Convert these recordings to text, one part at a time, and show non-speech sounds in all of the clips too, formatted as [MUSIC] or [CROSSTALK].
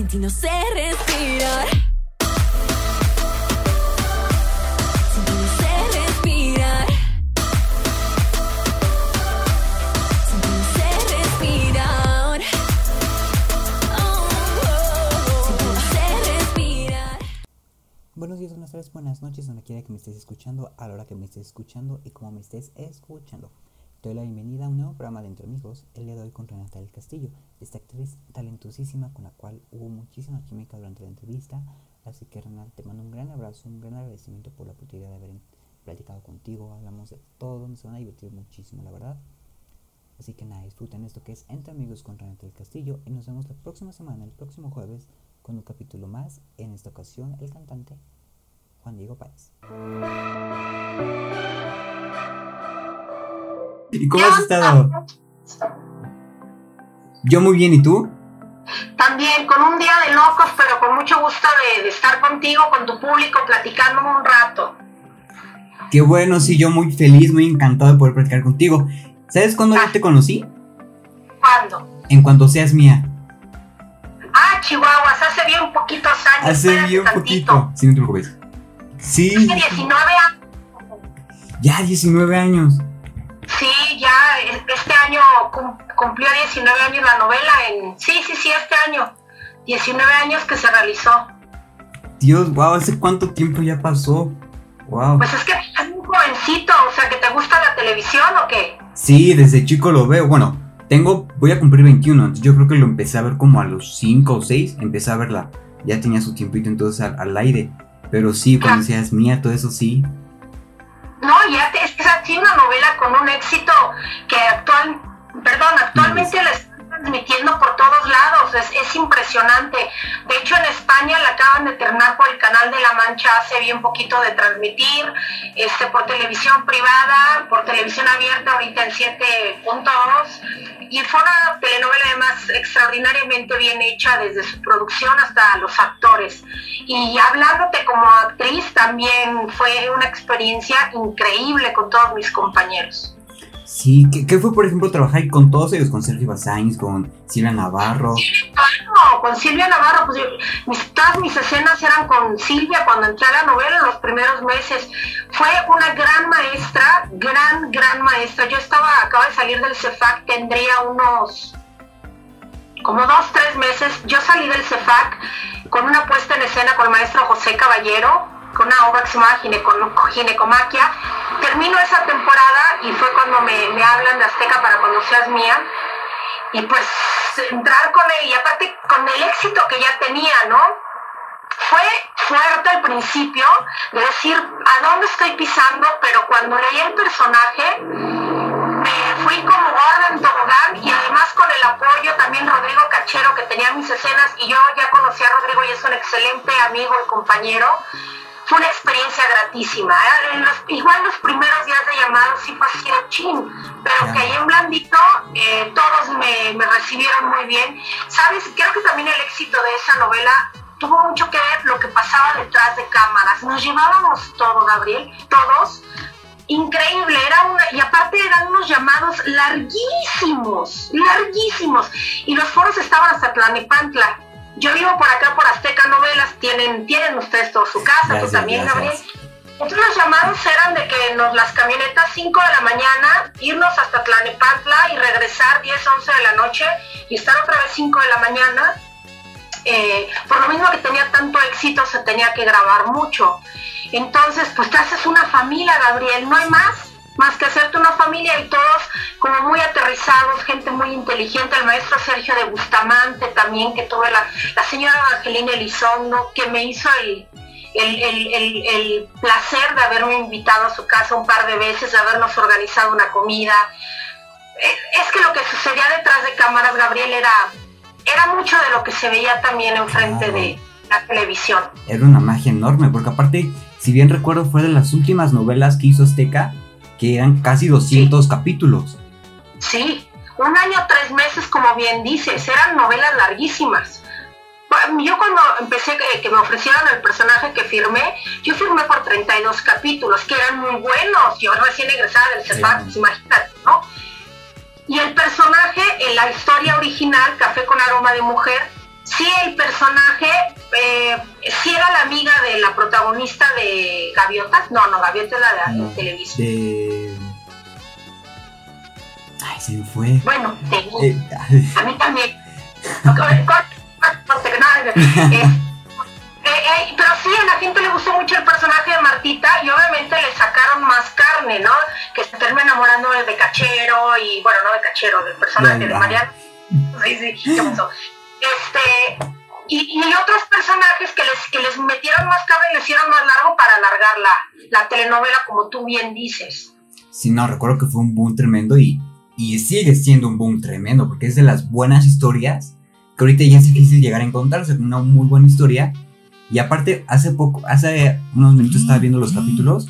Sin ti no sé respirar. Sin respirar. Sin respirar. Oh, oh, no sé respirar. Buenos días, buenas tardes, buenas noches, donde quiera que me estés escuchando, a la hora que me estés escuchando y como me estés escuchando. Doy la bienvenida a un nuevo programa de Entre Amigos, el día de hoy con Renata del Castillo, esta actriz talentosísima con la cual hubo muchísima química durante la entrevista. Así que Renata, te mando un gran abrazo, un gran agradecimiento por la oportunidad de haber platicado contigo, hablamos de todo, se van a divertir muchísimo, la verdad. Así que nada, disfruten esto que es Entre Amigos con Renata del Castillo y nos vemos la próxima semana, el próximo jueves, con un capítulo más, en esta ocasión el cantante Juan Diego Páez. ¿Y cómo has estado? Yo muy bien, ¿y tú? También con un día de locos, pero con mucho gusto de, de estar contigo, con tu público, platicándome un rato. Qué bueno, sí, yo muy feliz, muy encantado de poder platicar contigo. ¿Sabes cuándo yo te conocí? ¿Cuándo? En cuanto seas mía. Ah, Chihuahuas, hace bien poquitos años. Hace bien tantito. poquito. Sí, no te preocupes. Sí, Hace 19 años. ya 19 años. Sí, ya este año cum- cumplió 19 años la novela en... Sí, sí, sí, este año. 19 años que se realizó. Dios, wow, ¿hace cuánto tiempo ya pasó? Wow. Pues es que es muy jovencito, o sea, que te gusta la televisión o qué? Sí, desde chico lo veo. Bueno, tengo, voy a cumplir 21, entonces yo creo que lo empecé a ver como a los 5 o 6, empecé a verla. Ya tenía su tiempito entonces al, al aire. Pero sí, cuando seas mía, todo eso sí. No, ya te, es que es así una novela con un éxito que actual, perdón, actualmente la están transmitiendo por todos lados, es, es impresionante. De hecho, en España la acaban de terminar por el Canal de la Mancha hace bien poquito de transmitir, este, por televisión privada, por televisión abierta, ahorita en 7.2. Y fue una telenovela además extraordinariamente bien hecha desde su producción hasta los actores. Y hablándote como actriz también fue una experiencia increíble con todos mis compañeros. Sí, ¿qué, qué fue por ejemplo trabajar con todos ellos? Con Sergio Basáñez, con Silvia Navarro. No, con Silvia Navarro, pues mis, todas mis escenas eran con Silvia cuando entré a la novela en los primeros meses. Fue una gran maestra, gran, gran maestra. Yo estaba, acabo de salir del CEFAC, tendría unos como dos, tres meses. Yo salí del CEFAC con una puesta en escena con el maestro José Caballero, una obra que se llamaba Gineco- Ginecomaquia. Termino esa temporada y fue cuando me, me hablan de Azteca para cuando seas mía y pues entrar con él y aparte con el éxito que ya tenía, ¿no? Fue fuerte al principio de decir a dónde estoy pisando, pero cuando leí el personaje me fui como gorda en tobogán y además con el apoyo también Rodrigo Cachero que tenía mis escenas y yo ya conocí a Rodrigo y es un excelente amigo y compañero. Fue una experiencia gratísima. En los- igual los primeros días de llamado sí fue así de chin, pero que ahí en Blandito eh, todos me, me recibieron muy bien. Sabes, creo que también el éxito de esa novela tuvo mucho que ver lo que pasaba detrás de cámaras. Nos llevábamos todo, Gabriel, todos. Increíble, era una, y aparte eran unos llamados larguísimos, larguísimos. Y los foros estaban hasta Tlanepantla. Yo vivo por acá por Azteca Novelas, tienen, tienen ustedes todo su casa, Gracias, tú también. Gabriel. Entonces los llamados eran de que nos las camionetas 5 de la mañana, irnos hasta Tlanepantla y regresar 10, 11 de la noche y estar otra vez 5 de la mañana. Eh, por lo mismo que tenía tanto éxito, se tenía que grabar mucho. Entonces, pues te haces una familia, Gabriel, no hay más, más que hacerte una familia y todos como muy aterrizados, gente muy inteligente, el maestro Sergio de Bustamante también, que tuve la, la señora Evangelina Elizondo, que me hizo el, el, el- el- el placer de haberme invitado a su casa un par de veces, de habernos organizado una comida. Es, es que lo que sucedía detrás de cámaras, Gabriel, era, era mucho de lo que se veía también enfrente Claro. de la televisión. Era una magia enorme, porque aparte, si bien recuerdo, fue de las últimas novelas que hizo Azteca, que eran casi 200 capítulos. Sí, un año, tres meses, como bien dices, eran novelas larguísimas. Yo cuando empecé, que, que me ofrecieron el personaje que firmé, yo firmé por 32 capítulos, que eran muy buenos. Yo recién egresada del CEPAC, Sí. pues imagínate, ¿no? Y el personaje, en la historia original, Café con aroma de mujer, sí el personaje, eh, sí era la amiga de la protagonista de Gaviotas. No, no, Gaviota es la de, No, televisión. de... Ay, se me fue. Bueno, de, Eh, [LAUGHS] a mí también. [LAUGHS] Eh, eh, eh, pero sí, a la gente le gustó mucho el personaje de Martita y obviamente le sacaron más carne, ¿no? Que se termina enamorando de Cachero y, bueno, no de Cachero, del personaje de. Mariana. Sí, sí, ¿qué pasó? Este, y, y otros personajes que les, que les metieron más carne y les hicieron más largo para alargar la, la telenovela, como tú bien dices. Sí, no, recuerdo que fue un boom tremendo y, y sigue siendo un boom tremendo porque es de las buenas historias que ahorita ya es difícil llegar a encontrarse una muy buena historia. Y aparte, hace poco, hace unos minutos estaba viendo los capítulos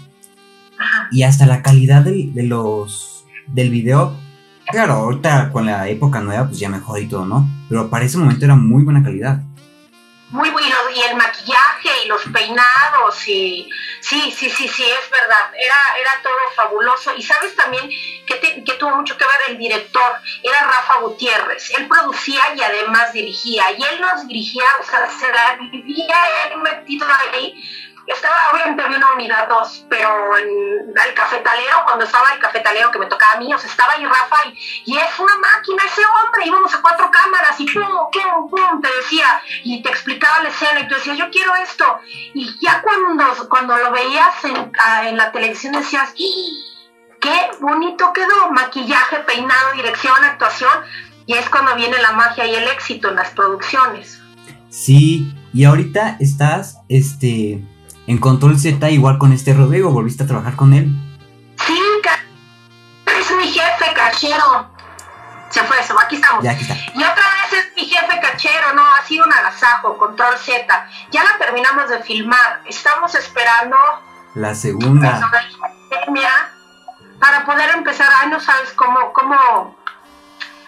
Ajá. y hasta la calidad del, de los, del video. Claro, ahorita con la época nueva pues ya mejor y todo, ¿no? Pero para ese momento era muy buena calidad. Muy bueno, y el maquillaje y los peinados y sí, sí, sí, sí, es verdad, era, era todo fabuloso. Y sabes también que, que tuvo mucho que ver el director, era Rafa Gutiérrez. Él producía y además dirigía, y él nos dirigía, o sea, se la vivía él metido ahí. Estaba obviamente había una unidad 2, pero en el cafetalero, cuando estaba el cafetalero que me tocaba a mí, o sea, estaba ahí Rafa y, es una máquina ese hombre, íbamos a cuatro cámaras y pum, pum, pum, te decía, y te explicaba la escena y tú decías, yo quiero esto. Y ya cuando, cuando lo veías en, en la televisión decías, qué bonito quedó, maquillaje, peinado, dirección, actuación, y es cuando viene la magia y el éxito en las producciones. Sí, y ahorita estás, este, en Control Z igual con este Rodrigo, volviste a trabajar con él. Sí, es mi jefe cachero. Se fue, se fue, aquí estamos. Ya aquí está. Y otra vez es mi jefe cachero, no, ha sido un agasajo, control Z. Ya la terminamos de filmar, estamos esperando La segunda. la pandemia para poder empezar, ay, no sabes cómo, cómo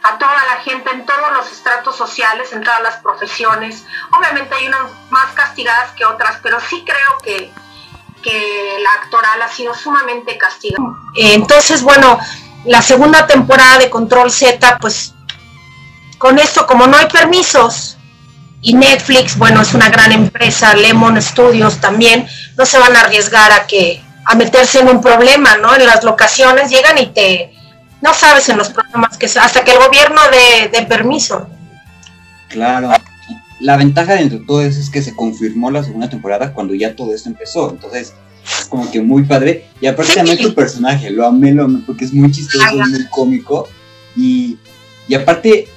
a toda la gente en todos los estratos sociales, en todas las profesiones. Obviamente hay unas más castigadas que otras, pero sí creo que, que la actoral ha sido sumamente castigada. Entonces, bueno, la segunda temporada de Control Z, pues con esto, como no hay permisos, y Netflix, bueno, es una gran empresa, Lemon Studios también, no se van a arriesgar a que a meterse en un problema, ¿no? En las locaciones llegan y te no sabes en los problemas que hasta que el gobierno dé de permiso. Claro. La ventaja dentro de todo eso es que se confirmó la segunda temporada cuando ya todo esto empezó. Entonces, es como que muy padre. Y aparte amé tu personaje, lo amé, lo amé, porque es muy chistoso, muy cómico. Y, y aparte,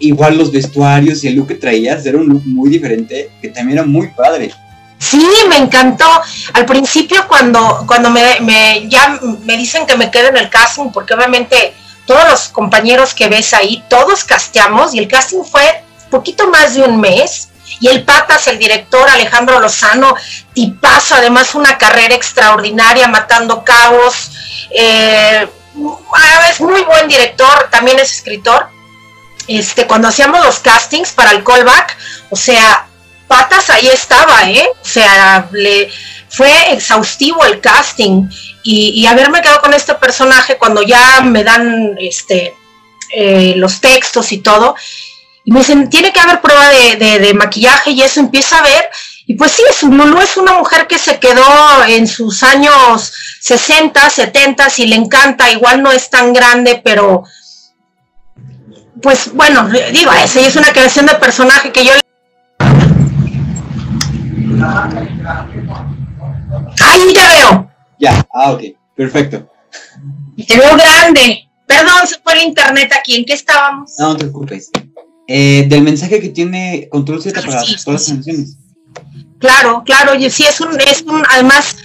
igual los vestuarios y el look que traías era un look muy diferente, que también era muy padre. Sí, me encantó. Al principio cuando, cuando me, ya me dicen que me quede en el casting, porque obviamente todos los compañeros que ves ahí, todos casteamos y el casting fue poquito más de un mes. Y el Patas, el director Alejandro Lozano, tipazo, además una carrera extraordinaria, matando cabos. eh, ah, es muy buen director, también es escritor. Este, cuando hacíamos los castings para el callback, o sea, Patas ahí estaba, ¿eh? O sea, le fue exhaustivo el casting y, haberme quedado con este personaje cuando ya me dan este eh, los textos y todo y me dicen tiene que haber prueba de, maquillaje y eso empieza a ver y pues sí, Lulu es una mujer que se quedó en sus años 60, 70 y le encanta, igual no es tan grande, pero pues bueno, digo, esa es una creación de personaje que yo Ahí te veo. Ya, ah, ok, perfecto. Te veo grande. Perdón, se fue el internet aquí. ¿En qué estábamos? No, no te preocupes. Eh, del mensaje que tiene Control Z para Sí, todas las canciones. Claro, claro. Oye, sí, es un, es un, además,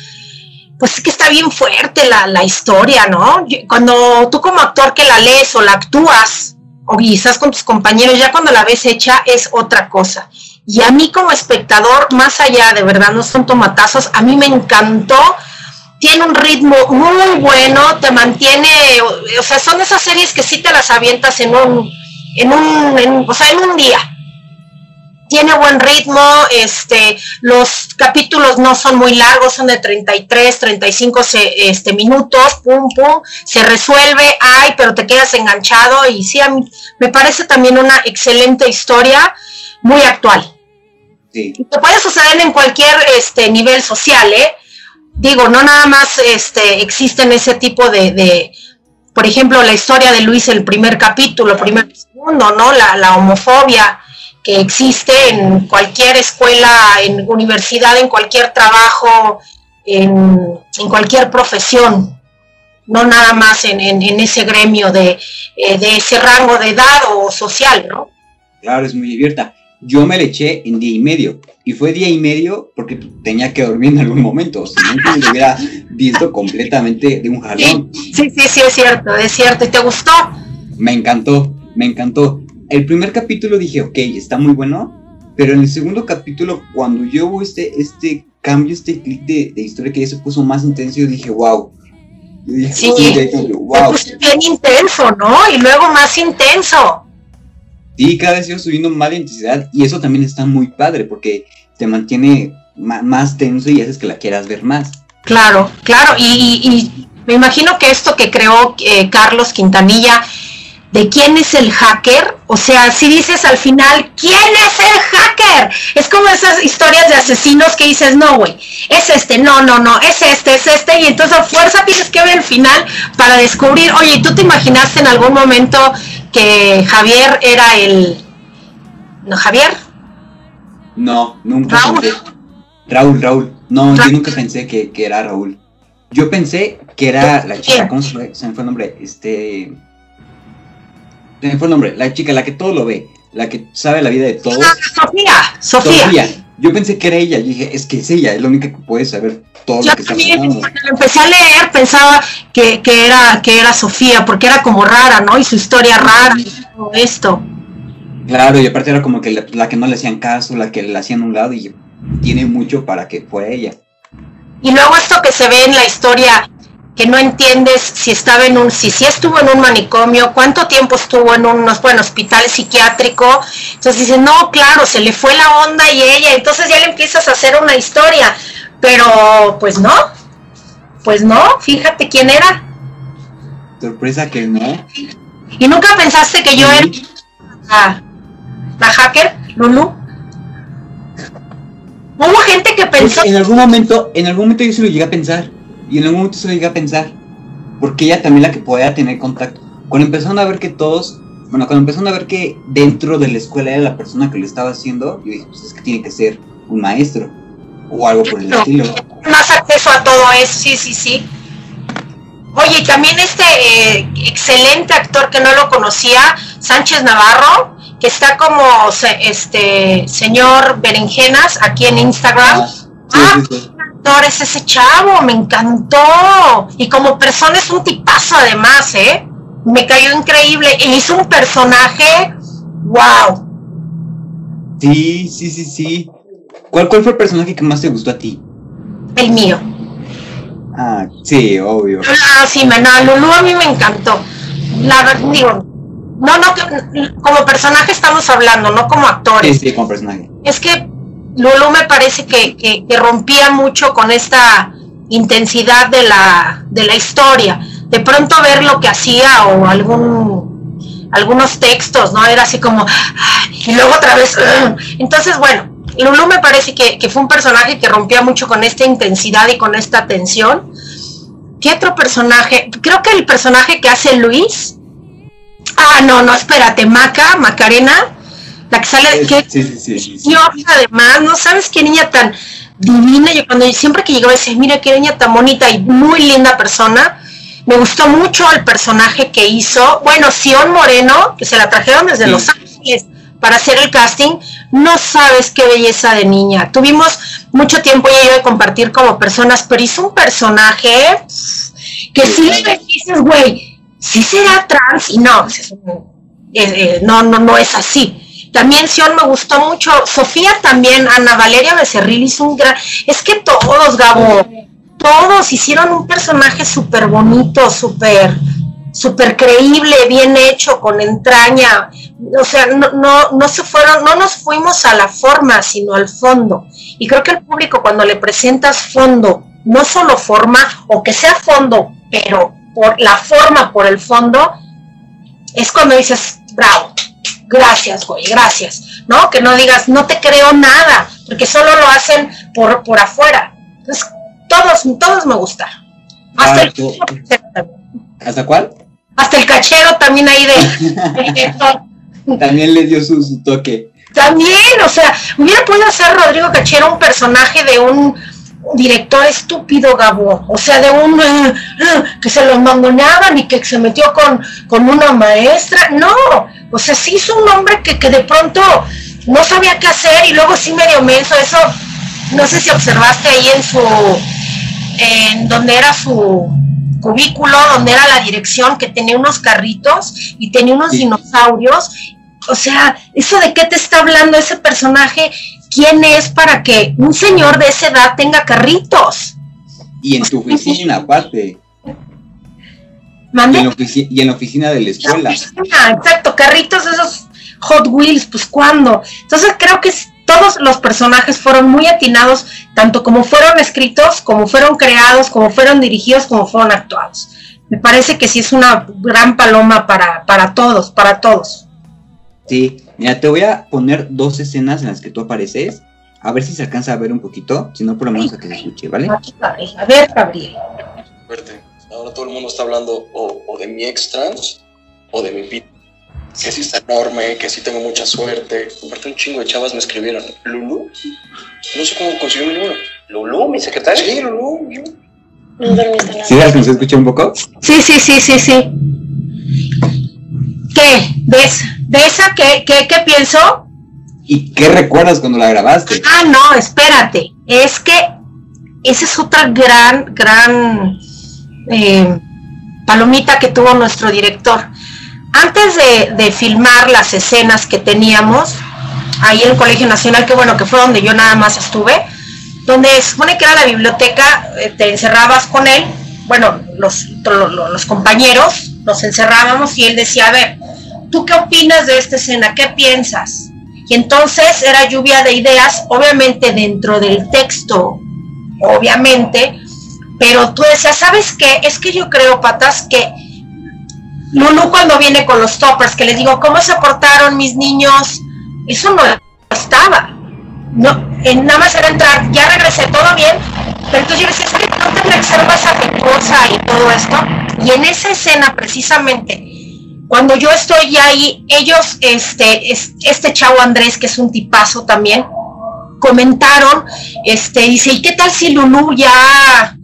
pues es que está bien fuerte la, la historia, ¿no? Cuando tú como actor que la lees o la actúas, o quizás con tus compañeros, ya cuando la ves hecha es otra cosa. Y a mí como espectador, más allá de verdad, no son tomatazos, a mí me encantó. Tiene un ritmo muy bueno, te mantiene, o, sea, son esas series que sí te las avientas en un, en un, o sea, en un día. tiene buen ritmo, este, los capítulos no son muy largos, son de 33, 35 se- este, minutos, pum, pum, se resuelve, ay, pero te quedas enganchado y sí, a mí me parece también una excelente historia, muy actual. Sí. Y que puede suceder en cualquier este, nivel social, ¿eh? Digo, no nada más este, existen ese tipo de, de, por ejemplo, la historia de Luis, el primer capítulo, primer segundo, ¿no? La, la homofobia que existe en cualquier escuela, en universidad, en cualquier trabajo, en, en cualquier profesión, no nada más en, en- en ese gremio de, eh, de ese rango de edad o social, ¿no? Claro, es muy abierta. Yo me le eché en día y medio. Y fue día y medio porque tenía que dormir en algún momento. Si no, me lo hubiera visto completamente de un jalón. Sí, sí, sí, es cierto, es cierto. ¿Y te gustó? Me encantó, me encantó. El primer capítulo dije, ok, está muy bueno. Pero en el segundo capítulo, cuando yo hubo este, este cambio, este clic de, de historia que ya se puso más intenso, yo dije, wow. Yo dije, Sí. sí, wow. Se puso bien intenso, ¿no? Y luego más intenso. Sí, cada vez iba subiendo más la intensidad y eso también está muy padre porque te mantiene ma- más tenso y haces que la quieras ver más. Claro, claro. Y, y- y me imagino que esto que creó eh, Carlos Quintanilla, de quién es el hacker, o sea, si dices al final, ¿quién es el hacker? Es como esas historias de asesinos que dices, no, güey, es este, no, no, no, es este, es este, y entonces a fuerza tienes que ver el final para descubrir, oye, ¿tú te imaginaste en algún momento que Javier era el... ¿No, Javier? No, nunca Raúl. pensé. Raúl, Raúl. No, yo nunca pensé que, que era Raúl. Yo pensé que era la chica, ¿cómo se fue? Se me fue el nombre. Este. Se me fue el nombre. La chica, la que todo lo ve. La que sabe la vida de todos. Ah, Sofía, Sofía. Sofía. Yo pensé que era ella. Yo dije, es que es ella, es la única que puede saber todo Yo lo que está también, pasando. cuando lo empecé a leer, pensaba que, que era, que era Sofía, porque era como rara, ¿no? Y su historia rara y todo esto. Claro, y aparte era como que la, la que no le hacían caso, la que le hacían un lado y tiene mucho para que fuera ella. Y luego esto que se ve en la historia, que no entiendes si estaba en un, si sí estuvo en un manicomio, cuánto tiempo estuvo en un bueno, hospital psiquiátrico. Entonces dices, no, claro, se le fue la onda y ella, entonces ya le empiezas a hacer una historia. Pero, pues no, pues no, fíjate quién era. Sorpresa que no. Y nunca pensaste que yo era la, la hacker, Lulu. Hubo gente que Pues, pensó, en algún momento, en algún momento yo se lo llegué a pensar. Y en algún momento se lo llegué a pensar. Porque ella también la que podía tener contacto. Cuando empezaron a ver que todos, bueno, cuando empezaron a ver que dentro de la escuela era la persona que lo estaba haciendo, yo dije, pues es que tiene que ser un maestro. O algo por el No. estilo. más acceso a todo eso, sí, sí, sí. Oye, y también este eh, excelente actor que no lo conocía, Sánchez Navarro, que está como se- este señor Berenjenas aquí en Instagram. Ah, sí, Ah, sí, sí. actor es ese chavo, me encantó. Y como persona es un tipazo además, ¿eh? Me cayó increíble. Y hizo un personaje, wow. Sí, sí, sí, sí. ¿Cuál, ¿Cuál fue el personaje que más te gustó a ti? El mío. Ah, sí, obvio. Ah, sí, me, no, Lulu a mí me encantó. La verdad, digo, no, no, como personaje estamos hablando, no como Sí, actores. sí, como personaje. Es que Lulu me parece que, que- rompía mucho con esta intensidad de la, de la historia. De pronto ver lo que hacía o algún algunos textos, ¿no? Era así como, y luego otra vez, [CLEARS THROAT] entonces bueno, Lulu me parece que, que fue un personaje que rompía mucho con esta intensidad y con esta tensión. ¿Qué otro personaje? Creo que el personaje que hace Luis. Ah, no, no, espérate, Maca, Macarena, la que sale, que Sí, sí, sí. además, no sabes qué niña tan divina. Yo cuando siempre que llegaba decía, mira qué niña tan bonita y muy linda persona. Me gustó mucho el personaje que hizo. Bueno, Sion Moreno, que se la trajeron desde Sí. Los Ángeles para hacer el casting. No sabes qué belleza de niña. Tuvimos mucho tiempo ella y yo de compartir como personas, pero hizo un personaje que Sí, le dices, güey, sí será trans y no, es eh, eh, no, no, no es así. También Sion me gustó mucho. Sofía también, Ana Valeria Becerril hizo un gran. Es que todos, Gabo, todos hicieron un personaje súper bonito, súper, súper creíble, bien hecho, con entraña. O sea, no, no, no se fueron, no nos fuimos a la forma, sino al fondo. Y creo que el público cuando le presentas fondo, no solo forma, o que sea fondo, pero por la forma, por el fondo, es cuando dices, bravo, gracias, güey, gracias, ¿no? Que no digas, no te creo nada, porque solo lo hacen por, por afuera. Entonces, todos, todos me gustaron. Hasta, Ah, el, ¿Hasta cuál? hasta el cachero también ahí de... También le dio su, su toque. También, o sea, hubiera podido ser Rodrigo Cachero un personaje de un director estúpido, Gabo, o sea, de un eh, eh, que se lo mangoneaban y que se metió con, con una maestra, no, o sea, sí hizo un hombre que, que de pronto no sabía qué hacer y luego sí medio menso, eso, no sé si observaste ahí en su, en donde era su cubículo, donde era la dirección, que tenía unos carritos y tenía unos Sí. dinosaurios o sea, ¿eso de qué te está hablando ese personaje? ¿Quién es para que un señor de esa edad tenga carritos? Y en tu [LAUGHS] oficina, aparte. Y en, la ofici- y en la oficina de la escuela. Exacto, carritos esos Hot Wheels, pues cuándo. Entonces creo que todos los personajes fueron muy atinados, tanto como fueron escritos, como fueron creados, como fueron dirigidos, como fueron actuados. Me parece que sí es una gran paloma para, para todos, para todos. Sí, mira, te voy a poner dos escenas en las que tú apareces. A ver si se alcanza a ver un poquito. Si no, por lo menos a que se escuche, ¿vale? A ver, Gabriel. Fuerte. Ahora todo el mundo está hablando o, o de mi ex trans o de mi pit. Que sí está enorme, que sí tengo mucha suerte. Aparte un chingo de chavas me escribieron. ¿Lulu? No sé cómo consiguió mi número. Lulú, mi secretaria. Sí, Lulu. yo. No dormiste nada. ¿Sí se alcanzó a escuchar un poco? Sí, sí, sí, sí, sí. ¿Qué? ¿De esa? ¿De esa qué, qué, qué pienso? ¿Y qué recuerdas cuando la grabaste? Ah, no, espérate. Es que esa es otra gran, gran eh, palomita que tuvo nuestro director. Antes de, filmar las escenas que teníamos ahí en el Colegio Nacional, que bueno, que fue donde yo nada más estuve, donde se supone que era la biblioteca, eh, te encerrabas con él, bueno, los, lo- lo- los compañeros nos encerrábamos y él decía, a ver, ¿tú qué opinas de esta escena? ¿Qué piensas? Y entonces era lluvia de ideas, obviamente dentro del texto, obviamente, pero tú decías, ¿sabes qué? Es que yo creo, patas, que Lulu cuando viene con los toppers, que les digo, ¿cómo se portaron mis niños? Eso no estaba. No, nada más era entrar, ya regresé, todo bien, pero entonces yo decía, es que no tendría que ser más afectuosa y todo esto. Y en esa escena precisamente, cuando yo estoy ahí, ellos, este, es- este chavo Andrés, que es un tipazo también, comentaron, este, dice, ¿y qué tal si Lulu ya,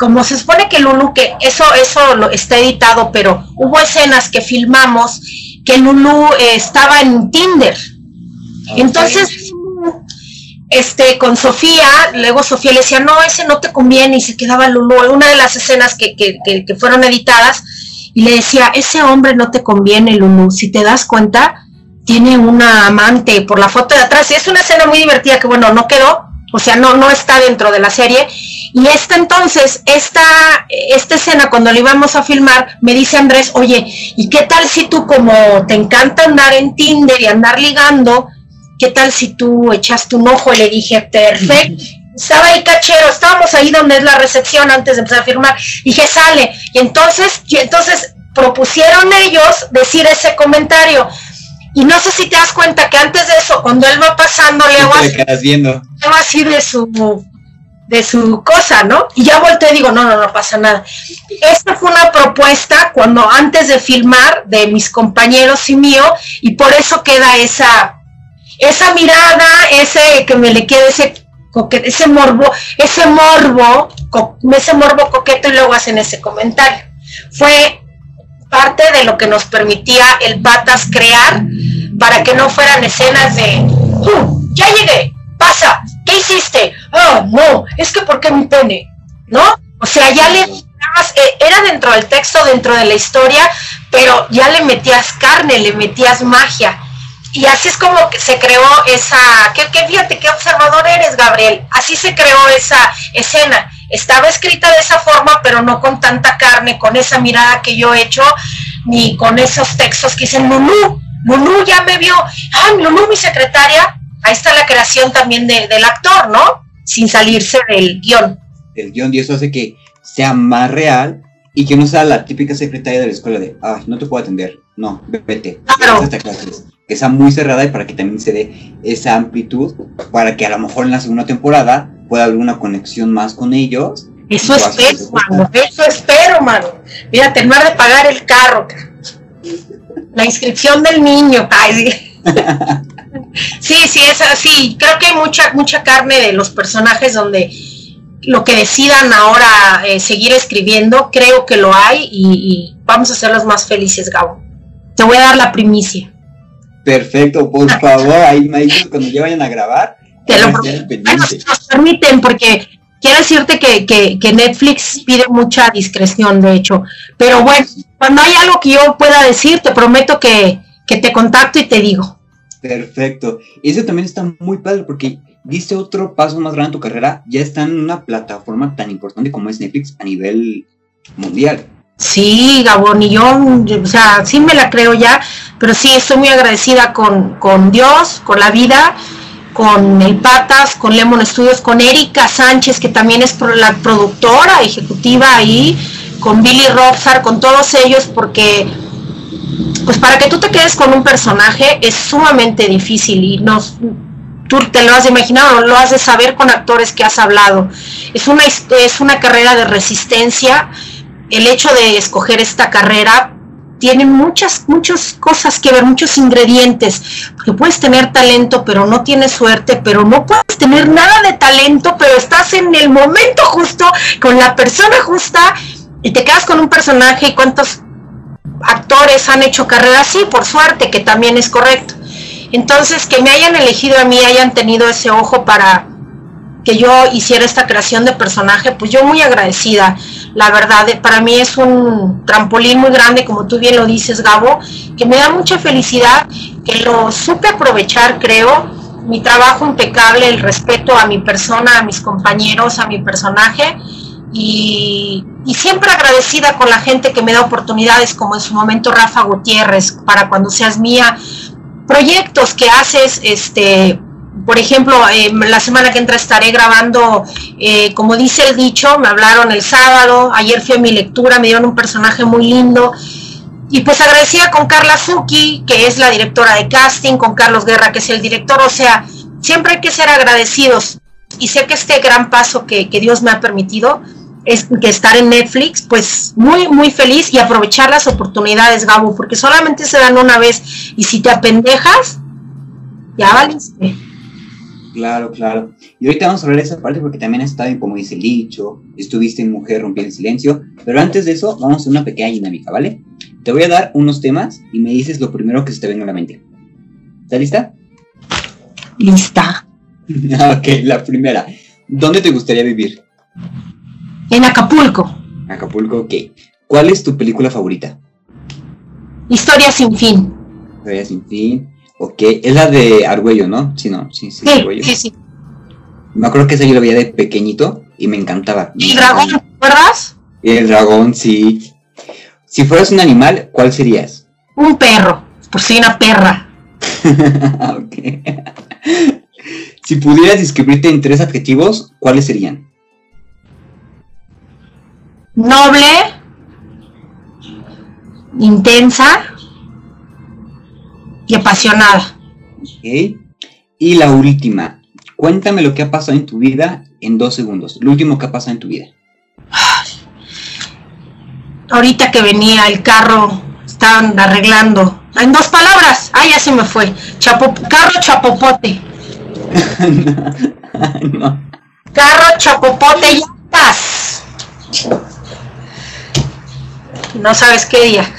como se supone que Lulu, que eso, eso lo está editado, pero hubo escenas que filmamos que Lulu eh, estaba en Tinder. Entonces, este, con Sofía, luego Sofía le decía, no, ese no te conviene, y se quedaba Lulu, una de las escenas que, que, que, que fueron editadas, y le decía, ese hombre no te conviene, Lulu, si te das cuenta, tiene una amante por la foto de atrás, y es una escena muy divertida que, bueno, no quedó, o sea, no, no está dentro de la serie, y esta entonces, esta, esta escena cuando la íbamos a filmar, me dice Andrés, oye, ¿y qué tal si tú como te encanta andar en Tinder y andar ligando, qué tal si tú echaste un ojo? Y le dije, perfecto. Estaba ahí cachero, estábamos ahí donde es la recepción antes de empezar a firmar. Dije, sale. Y entonces, y entonces propusieron ellos decir ese comentario. Y no sé si te das cuenta que antes de eso, cuando él va pasando, le hago así, viendo. de su de su cosa, ¿no? Y ya volteé y digo, no, no, no pasa nada. Esta fue una propuesta cuando antes de filmar de mis compañeros y mío, y por eso queda esa, esa mirada, ese que me le queda ese coque- ese morbo, ese morbo, ese morbo coqueto y luego hacen ese comentario. Fue parte de lo que nos permitía el Patas crear para que no fueran escenas de "Uh, ya llegué, pasa, ¿qué hiciste? Ah, no, es que ¿por qué mi pene? ¿No? O sea, ya le eh, era dentro del texto, dentro de la historia, pero ya le metías carne, le metías magia. Y así es como se creó esa, que, que fíjate qué observador eres, Gabriel. Así se creó esa escena. Estaba escrita de esa forma, pero no con tanta carne, con esa mirada que yo he hecho. ni con esos textos que dicen Lulú, Lulú ya me vio, ay, Lulú mi secretaria, ahí está la creación también de- del actor, ¿no? Sin salirse del guion. El guion y eso hace que sea más real y que no sea la típica secretaria de la escuela de, ay, no te puedo atender. No, vete. Claro. haz esta clase". Que sea muy cerrada y para que también se dé esa amplitud, para que a lo mejor en la segunda temporada pueda haber una conexión más con ellos. Eso espero, mano, eso espero, mano. Mira, terminar de pagar el carro, ca. la inscripción del niño. Ay, sí. [LAUGHS] sí, sí, es así. Creo que hay mucha, mucha carne de los personajes donde lo que decidan ahora eh, seguir escribiendo, creo que lo hay y, y vamos a hacerlos más felices, Gabo. Te voy a dar la primicia. Perfecto, por [LAUGHS] favor, ahí me dices cuando ya vayan a grabar. Te lo nos permiten, porque quiero decirte que, que, que Netflix pide mucha discreción, de hecho. Pero bueno, cuando hay algo que yo pueda decir, te prometo que, que te contacto y te digo. Perfecto. Eso también está muy padre porque diste otro paso más grande en tu carrera. Ya está en una plataforma tan importante como es Netflix a nivel mundial. Sí, Gabón, y yo, o sea, sí me la creo ya, pero sí estoy muy agradecida con, con Dios, con la vida, con el Patas, con Lemon Studios, con Erika Sánchez, que también es la productora ejecutiva ahí, con Billy Robsar, con todos ellos, porque pues para que tú te quedes con un personaje es sumamente difícil y nos tú te lo has de imaginar o lo has de saber con actores que has hablado. Es una es una carrera de resistencia. El hecho de escoger esta carrera tiene muchas muchas cosas que ver, muchos ingredientes, porque puedes tener talento, pero no tienes suerte, pero no puedes tener nada de talento, pero estás en el momento justo con la persona justa y te quedas con un personaje y cuántos actores han hecho carrera así, por suerte, que también es correcto. Entonces, que me hayan elegido a mí, hayan tenido ese ojo para que yo hiciera esta creación de personaje, pues yo muy agradecida. La verdad, eh, para mí es un trampolín muy grande, como tú bien lo dices, Gabo, que me da mucha felicidad, que lo supe aprovechar, creo, mi trabajo impecable, el respeto a mi persona, a mis compañeros, a mi personaje, y, y siempre agradecida con la gente que me da oportunidades, como en su momento Rafa Gutiérrez, para cuando seas mía, proyectos que haces, este, por ejemplo, eh, la semana que entra estaré grabando, eh, como dice el dicho, me hablaron el sábado, ayer fui a mi lectura, me dieron un personaje muy lindo. Y pues agradecida con Carla Zucchi, que es la directora de casting, con Carlos Guerra, que es el director, o sea, siempre hay que ser agradecidos. Y sé que este gran paso que, que Dios me ha permitido es que estar en Netflix, pues muy, muy feliz y aprovechar las oportunidades, Gabo, porque solamente se dan una vez y si te apendejas, ya valiste. Claro, claro. Y ahorita vamos a hablar de esa parte porque también has estado en, como dice el dicho, estuviste en Mujer Rompiendo el Silencio. Pero antes de eso, vamos a una pequeña dinámica, ¿vale? Te voy a dar unos temas y me dices lo primero que se te venga a la mente. ¿Estás lista? Lista. [LAUGHS] ok, la primera. ¿Dónde te gustaría vivir? En Acapulco, Acapulco, ok. ¿Cuál es tu película favorita? historia sin fin. Historia sin fin. Ok, es la de Argüello, ¿no? Sí, no, sí, sí, Sí, sí, sí. Me acuerdo que esa yo la veía de pequeñito y me encantaba. Y encantaba. dragón, ¿recuerdas? El dragón, sí. Si fueras un animal, ¿cuál serías? Un perro, por si una perra. [LAUGHS] Ok. Si pudieras describirte en tres adjetivos, ¿cuáles serían? Noble, intensa y apasionada. Ok. Y la última, cuéntame lo que ha pasado en tu vida en dos segundos. Lo último que ha pasado en tu vida. Ahorita que venía el carro, estaban arreglando. En dos palabras, ah, ya se me fue. Chapo, carro chapopote. [LAUGHS] no. Carro chapopote y llantas. No sabes qué día.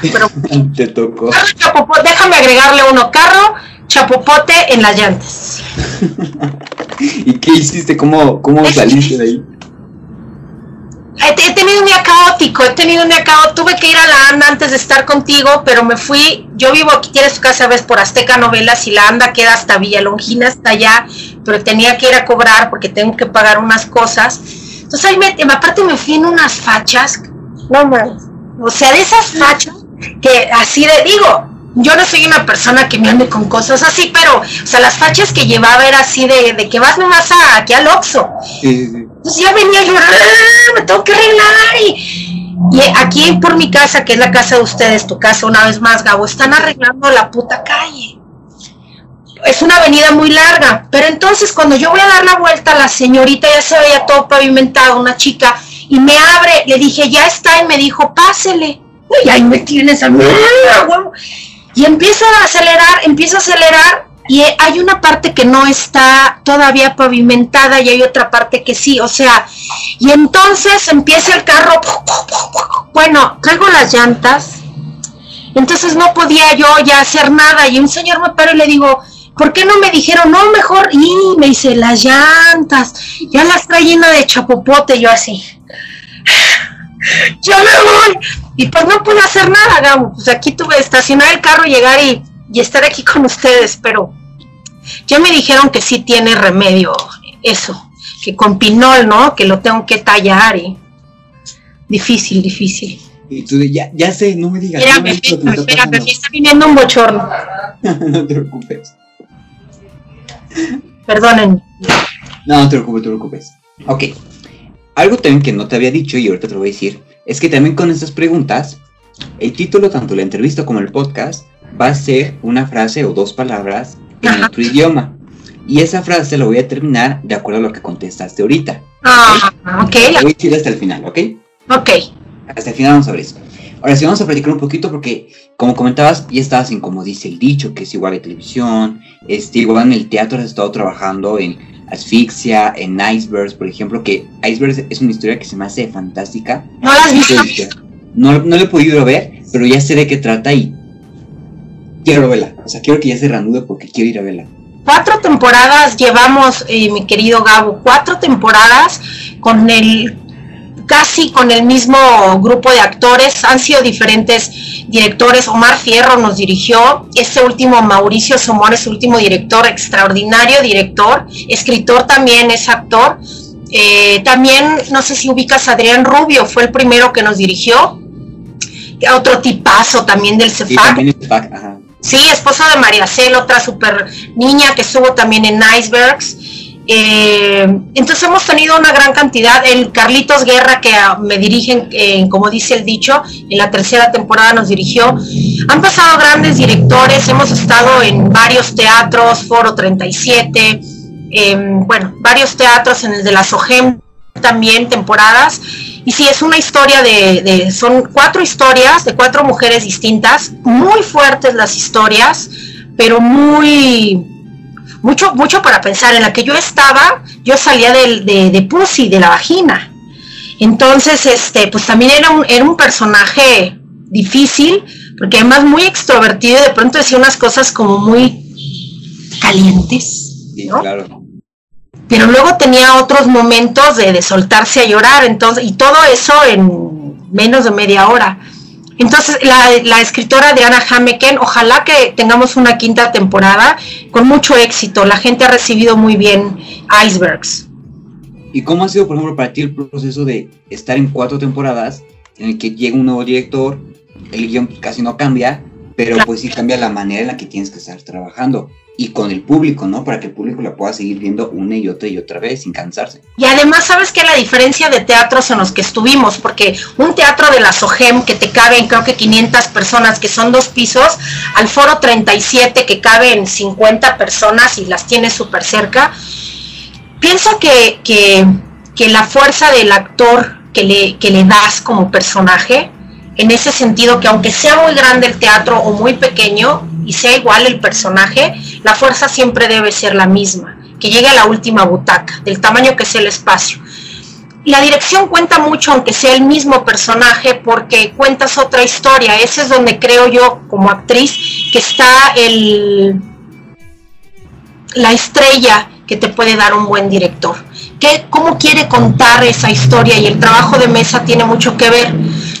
Pero [LAUGHS] Te tocó. carro chapopote, déjame agregarle uno. Carro chapopote en las llantas. [LAUGHS] ¿Y qué hiciste? ¿Cómo, cómo saliste de ahí? He, he tenido un día caótico, he tenido un día caótico. Tuve que ir a la ANDA antes de estar contigo, pero me fui. Yo vivo aquí, tienes tu casa, ves, por Azteca Novelas y la ANDA queda hasta Villalongina, hasta allá, pero tenía que ir a cobrar porque tengo que pagar unas cosas. Entonces ahí me, aparte me fui en unas fachas. No mames. O sea, de esas fachas que así de, digo, yo no soy una persona que me ande con cosas así, pero, o sea, las fachas que llevaba era así de, de que vas nomás a, aquí al Oxxo. Sí. Entonces ya venía yo, "Ah, me tengo que arreglar y, y aquí por mi casa, que es la casa de ustedes, tu casa una vez más, Gabo, están arreglando la puta calle. Es una avenida muy larga, pero entonces cuando yo voy a dar la vuelta, la señorita ya se veía todo pavimentado, una chica, y me abre, le dije, ya está, y me dijo, pásele. Y ahí me tienes a mí, ¡ah, huevo! Y empiezo a acelerar, empiezo a acelerar, y hay una parte que no está todavía pavimentada y hay otra parte que sí, o sea, y entonces empieza el carro, bueno, traigo las llantas, entonces no podía yo ya hacer nada y un señor me paró y le digo, ¿por qué no me dijeron, no, mejor? Y me dice, las llantas, ya las trae llena de chapopote, yo así. [SIGHS] Ya me voy. Y pues no pude hacer nada, Gabo. Pues aquí tuve que estacionar el carro, llegar y, y estar aquí con ustedes, pero ya me dijeron que sí tiene remedio eso, que con pinol, ¿no? Que lo tengo que tallar y difícil, difícil. Y tú de, ya, ya sé, no me digas. no Espérame, me me está viniendo un bochorno. [LAUGHS] no te preocupes. Perdonen. No, no te preocupes, no te preocupes. Ok. Algo también que no te había dicho y ahorita te lo voy a decir, es que también con estas preguntas, el título, tanto la entrevista como el podcast, va a ser una frase o dos palabras en Ajá. otro idioma. Y esa frase la voy a terminar de acuerdo a lo que contestaste ahorita. Ah, ok, La voy a decir hasta el final, ¿ok? ok. Hasta el final vamos a ver eso. Ahora sí, vamos a platicar un poquito porque, como comentabas, ya estabas en, como dice el dicho, que es igual de televisión, este, igual en el teatro has estado trabajando en Asfixia, en Icebergs, por ejemplo, que Icebergs es una historia que se me hace fantástica. ¿No las has visto? No, no lo he podido ver, pero ya sé de qué trata y quiero verla. O sea, quiero que ya se reanude porque quiero ir a verla. Cuatro temporadas llevamos, eh, mi querido Gabo, cuatro temporadas con el casi con el mismo grupo de actores, han sido diferentes directores, Omar Fierro nos dirigió, este último Mauricio Somor es último director, extraordinario director, escritor también es actor, Eh, también no sé si ubicas a Adrián Rubio, fue el primero que nos dirigió, otro tipazo también del CEFAC, también es. Sí, esposa de María Cel, otra super niña que estuvo también en Icebergs. Eh, entonces hemos tenido una gran cantidad. El Carlitos Guerra, que me dirigen, como dice el dicho, en la tercera temporada nos dirigió. Han pasado grandes directores, hemos estado en varios teatros, Foro 37, eh, bueno, varios teatros en el de la SOGEM también temporadas. Y sí, es una historia de, de- son cuatro historias de cuatro mujeres distintas, muy fuertes las historias, pero muy, mucho, mucho para pensar. En la que yo estaba, yo salía del- de, de Pussy, de la vagina. Entonces, este, pues también era un, era un personaje difícil, porque además muy extrovertido y de pronto decía unas cosas como muy calientes. Sí, ¿no? claro. pero luego tenía otros momentos de, de soltarse a llorar, entonces, y todo eso en menos de media hora. Entonces, la, la escritora Diana Hameken, ojalá que tengamos una quinta temporada con mucho éxito. La gente ha recibido muy bien Icebergs. ¿Y cómo ha sido, por ejemplo, para ti el proceso de estar en cuatro temporadas en el que llega un nuevo director, el guion casi no cambia, pero Claro. pues sí cambia la manera en la que tienes que estar trabajando? Y con el público, ¿no? Para que el público la pueda seguir viendo una y otra y otra vez sin cansarse. Y además, ¿sabes qué? La diferencia de teatros en los que estuvimos, porque un teatro de la SOGEM que te caben creo que 500 personas, que son dos pisos, al foro 37 que caben 50 personas y las tienes súper cerca, pienso que, que, que la fuerza del actor que le, que le das como personaje, en ese sentido que aunque sea muy grande el teatro o muy pequeño y sea igual el personaje, la fuerza siempre debe ser la misma, que llegue a la última butaca, del tamaño que sea el espacio. La dirección cuenta mucho, aunque sea el mismo personaje, porque cuentas otra historia. Ese es donde creo yo, como actriz, que está el, la estrella que te puede dar un buen director. ¿Qué, ¿Cómo quiere contar esa historia? Y el trabajo de mesa tiene mucho que ver.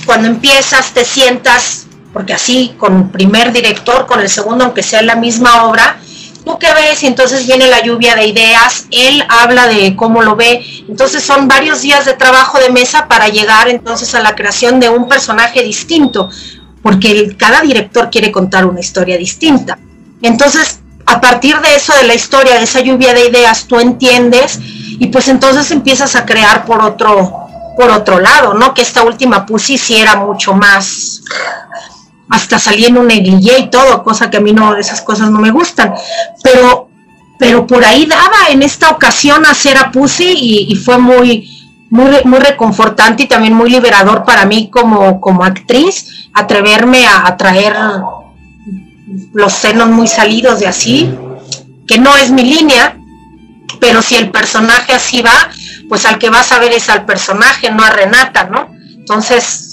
Cuando empiezas, te sientas, porque así con el primer director, con el segundo, aunque sea la misma obra, ¿tú qué ves? Y entonces viene la lluvia de ideas, él habla de cómo lo ve, entonces son varios días de trabajo de mesa para llegar entonces a la creación de un personaje distinto, porque cada director quiere contar una historia distinta. Entonces, a partir de eso, de la historia, de esa lluvia de ideas, tú entiendes y pues entonces empiezas a crear por otro, por otro lado, ¿no? Que esta última Pussy sí era mucho más, hasta salí en un negligé y todo, cosa que a mí no, esas cosas no me gustan, pero, pero por ahí daba en esta ocasión hacer a Pussy y, fue muy, muy, muy reconfortante y también muy liberador para mí como, como actriz, atreverme a, a traer los senos muy salidos de así, que no es mi línea, pero si el personaje así va, pues al que vas a ver es al personaje, no a Renata, ¿no? Entonces,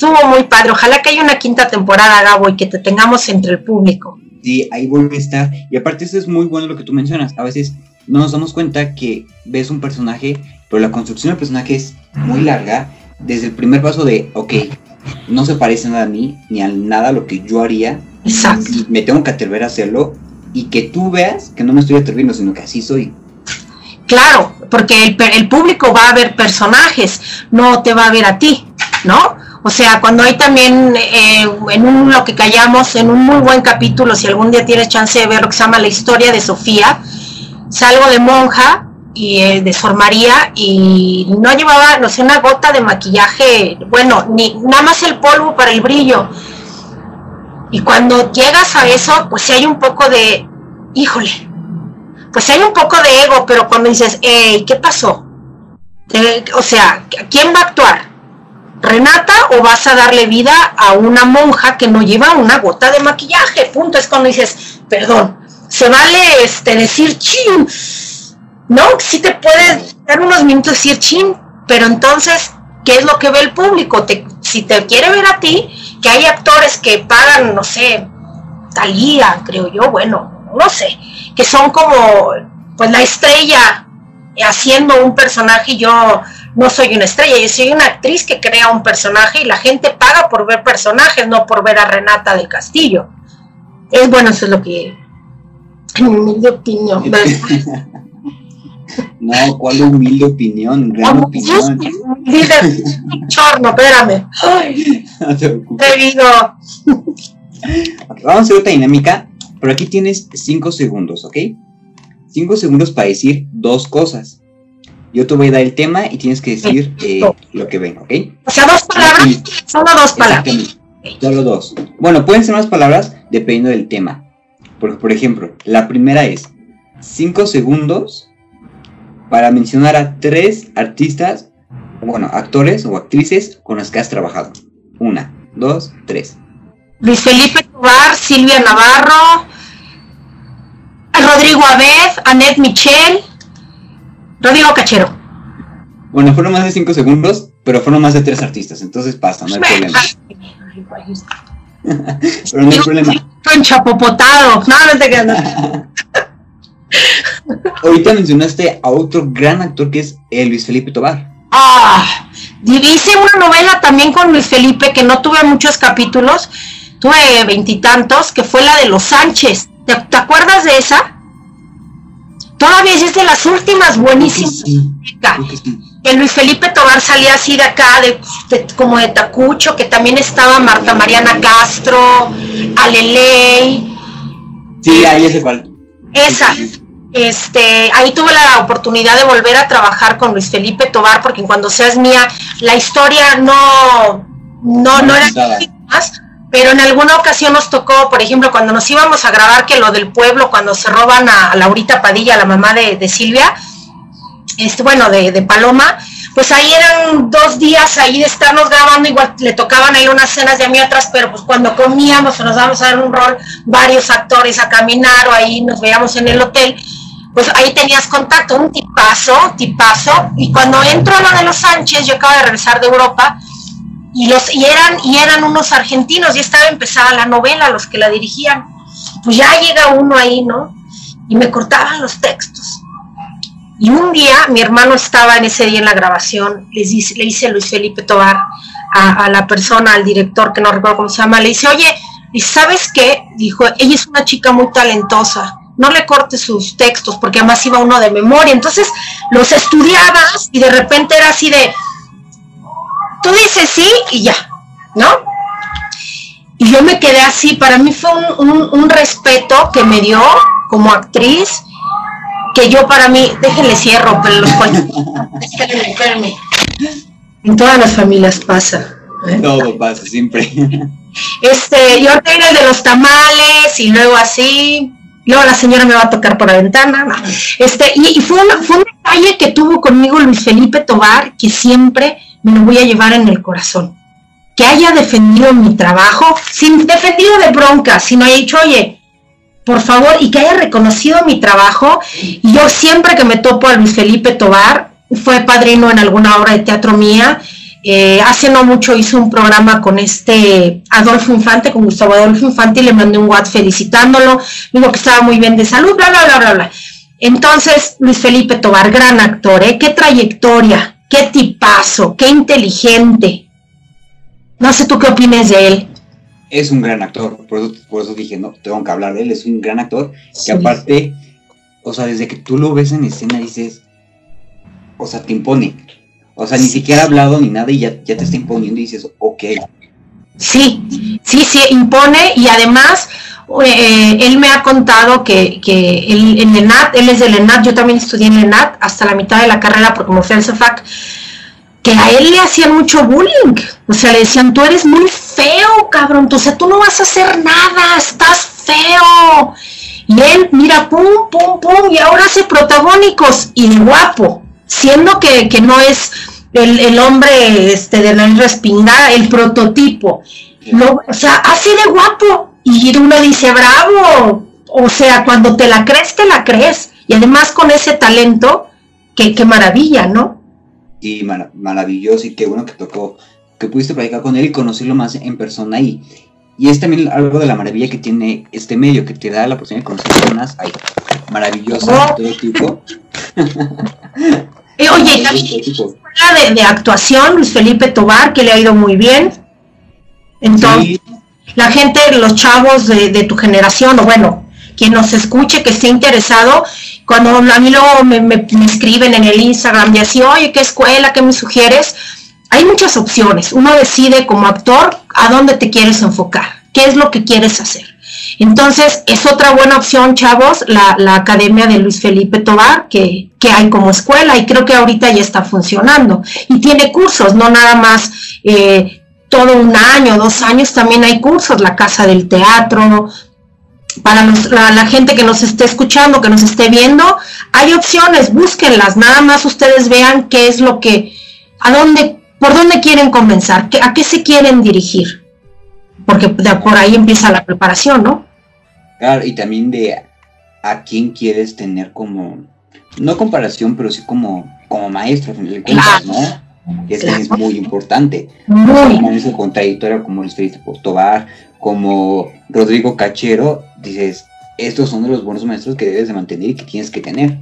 estuvo muy padre. Ojalá que haya una quinta temporada, Gabo, y que te tengamos entre el público. Sí, ahí vuelve a estar. Y aparte, eso es muy bueno lo que tú mencionas. A veces no nos damos cuenta que ves un personaje, pero la construcción del personaje es muy larga. Desde el primer paso de, ok, no se parece nada a mí, ni a nada a lo que yo haría. Exacto. y me tengo que atrever a hacerlo. Y que tú veas que no me estoy atreviendo, sino que así soy. Claro, porque el, el público va a ver personajes, no te va a ver a ti, ¿no? O sea, cuando hay también eh, en un lo que callamos, en un muy buen capítulo, si algún día tienes chance de ver lo que se llama la historia de Sofía, salgo de monja y eh, de Sor María y no llevaba, no sé, una gota de maquillaje, bueno, ni nada más el polvo para el brillo. Y cuando llegas a eso, pues sí hay un poco de, híjole, pues hay un poco de ego, pero cuando dices, hey, ¿qué pasó? O sea, ¿quién va a actuar? ¿Renata o vas a darle vida a una monja que no lleva una gota de maquillaje? Punto. Es cuando dices, perdón, se vale este decir chin. No, sí te puedes dar unos minutos decir chin, pero entonces, ¿qué es lo que ve el público? Te- si te quiere ver a ti, que hay actores que pagan, no sé, Talía, creo yo, bueno, no sé, que son como pues la estrella haciendo un personaje y yo no soy una estrella, yo soy una actriz que crea un personaje y la gente paga por ver personajes, no por ver a Renata del Castillo. Es bueno, eso es lo que en humilde opinión. [LAUGHS] No, ¿cuál humilde opinión? Gran Vamos, opinión. Chorno, espérame. Ay, [LAUGHS] No te preocupes. Ok, Vamos a hacer otra dinámica, pero aquí tienes 5 segundos, ¿ok? 5 segundos para decir dos cosas. Yo te voy a dar el tema y tienes que decir eh, lo que ven, ¿ok? O sea, dos palabras, solo dos palabras. Solo dos. Bueno, pueden ser más palabras dependiendo del tema. Porque, por ejemplo, la primera es 5 segundos para mencionar a tres artistas, bueno, actores o actrices con las que has trabajado. Una, dos, tres. Luis Felipe Tobar, Silvia Navarro, Rodrigo Abed, Annette Michel, Rodrigo Cachero. Bueno, fueron más de 5 segundos, pero fueron más de tres artistas, entonces pasa, no hay problema. [LAUGHS] [LAUGHS] Pero no hay problema. Enchapopotado. No, no te quedas. [LAUGHS] Ahorita mencionaste a otro gran actor que es eh, Luis Felipe Tobar. Ah, hice una novela también con Luis Felipe que no tuve muchos capítulos, tuve veintitantos, que fue la de los Sánchez. ¿Te, te acuerdas de esa? Todavía es de las últimas, buenísimas. Sí, que sí. que Luis Felipe Tobar salía así de acá, de, de- como de Tacucho, que también estaba Marta Mariana Castro, Aleley, Sí, ahí es cuál. esa. Este, ahí tuve la oportunidad de volver a trabajar con Luis Felipe Tobar, porque en cuando seas mía, la historia no, no, no era Estaba. más, pero en alguna ocasión nos tocó, por ejemplo, cuando nos íbamos a grabar que lo del pueblo, cuando se roban a, Laurita Padilla, la mamá de, Silvia, este, bueno, de, de Paloma, pues ahí eran dos días ahí de estarnos grabando, igual le tocaban ahí unas cenas de a mí otras, pero pues cuando comíamos o nos dábamos a dar un rol, varios actores a caminar o ahí nos veíamos en el hotel, pues ahí tenías contacto, un tipazo, tipazo, y cuando entro a lo de los Sánchez, yo acabo de regresar de Europa, y los y eran y eran unos argentinos, ya estaba empezada la novela, los que la dirigían, pues ya llega uno ahí, ¿no? Y me cortaban los textos. Y un día, mi hermano estaba en ese día en la grabación, les dice, le dice Luis Felipe Tobar a, a la persona, al director, que no recuerdo cómo se llama, le dice, oye, ¿y sabes qué? Dijo, ella es una chica muy talentosa, no le cortes sus textos, porque además iba uno de memoria. Entonces los estudiabas y de repente era así de, tú dices sí y ya, ¿no? Y yo me quedé así, para mí fue un, un- un respeto que me dio como actriz, que yo para mí, déjenle cierro, pero los cuentos. [LAUGHS] espérenme, espérenme. En todas las familias pasa. ¿eh? Todo pasa siempre. Este, yo era el de los tamales y luego así, luego la señora me va a tocar por la ventana. no. Este, y, y fue, una- fue un detalle que tuvo conmigo Luis Felipe Tobar que siempre me lo voy a llevar en el corazón. Que haya defendido mi trabajo, sin defendido de bronca, sino haya dicho, oye, por favor, y que haya reconocido mi trabajo. Y yo siempre que me topo a Luis Felipe Tobar, fue padrino en alguna obra de teatro mía. Eh, hace no mucho hizo un programa con este Adolfo Infante, con Gustavo Adolfo Infante, y le mandé un WhatsApp felicitándolo, digo que estaba muy bien de salud, bla, bla, bla, bla, bla. Entonces, Luis Felipe Tobar, gran actor, ¿eh? qué trayectoria, qué tipazo, qué inteligente. No sé tú qué opinas de él. es un gran actor, por eso, por eso dije, no, tengo que hablar de él, es un gran actor, Sí. que aparte, o sea, desde que tú lo ves en escena dices, o sea, te impone. O sea, ni siquiera ha hablado ni nada y ya, ya te está imponiendo y dices, ok. Sí, sí, sí, impone y además eh, él me ha contado que, que él, en ENAT, él es del ENAT, yo también estudié en ENAT hasta la mitad de la carrera porque me fui al CEFAC, que a él le hacían mucho bullying, o sea, le decían, tú eres muy feo, cabrón, o sea, tú no vas a hacer nada, estás feo. Y él, mira, pum, pum, pum, y ahora hace protagónicos y de guapo, siendo que, que no es el, el hombre este, de la respingada, el prototipo. Lo- o sea, así de guapo. Y uno dice, bravo. O sea, cuando te la crees, te la crees. Y además con ese talento, qué, qué maravilla, ¿no? Y mara- maravilloso y qué bueno que tocó, que pudiste platicar con él y conocerlo más en persona y, y es también algo de la maravilla que tiene este medio, que te da la oportunidad de conocer personas ay, maravillosas de todo tipo. [LAUGHS] Eh, oye, escuela de, de actuación, Luis Felipe Tobar, que le ha ido muy bien. Entonces, Sí, la gente, los chavos de, tu generación, o bueno, quien nos escuche, que esté interesado, cuando a mí luego me, me- me escriben en el Instagram y así, oye, ¿qué escuela? ¿Qué me sugieres? Hay muchas opciones. Uno decide como actor a dónde te quieres enfocar, qué es lo que quieres hacer. Entonces, es otra buena opción, chavos, la, la Academia de Luis Felipe Tobar, que, que hay como escuela y creo que ahorita ya está funcionando. Y tiene cursos, no nada más eh, todo un año, dos años, también hay cursos, la Casa del Teatro. Para los- la, la gente que nos esté escuchando, que nos esté viendo, hay opciones, búsquenlas, nada más ustedes vean qué es lo que, a dónde, por dónde quieren comenzar, qué- a qué se quieren dirigir. Porque de por ahí empieza la preparación, ¿no? Claro, y también de a quién quieres tener como, no comparación, pero sí como, como maestro, a fin de cuentas, ¿no? Que es, es muy importante. Muy. Como maestro con trayectoria como Luis Felipe Tobar, como Rodrigo Cachero, dices, estos son de los buenos maestros que debes de mantener y que tienes que tener.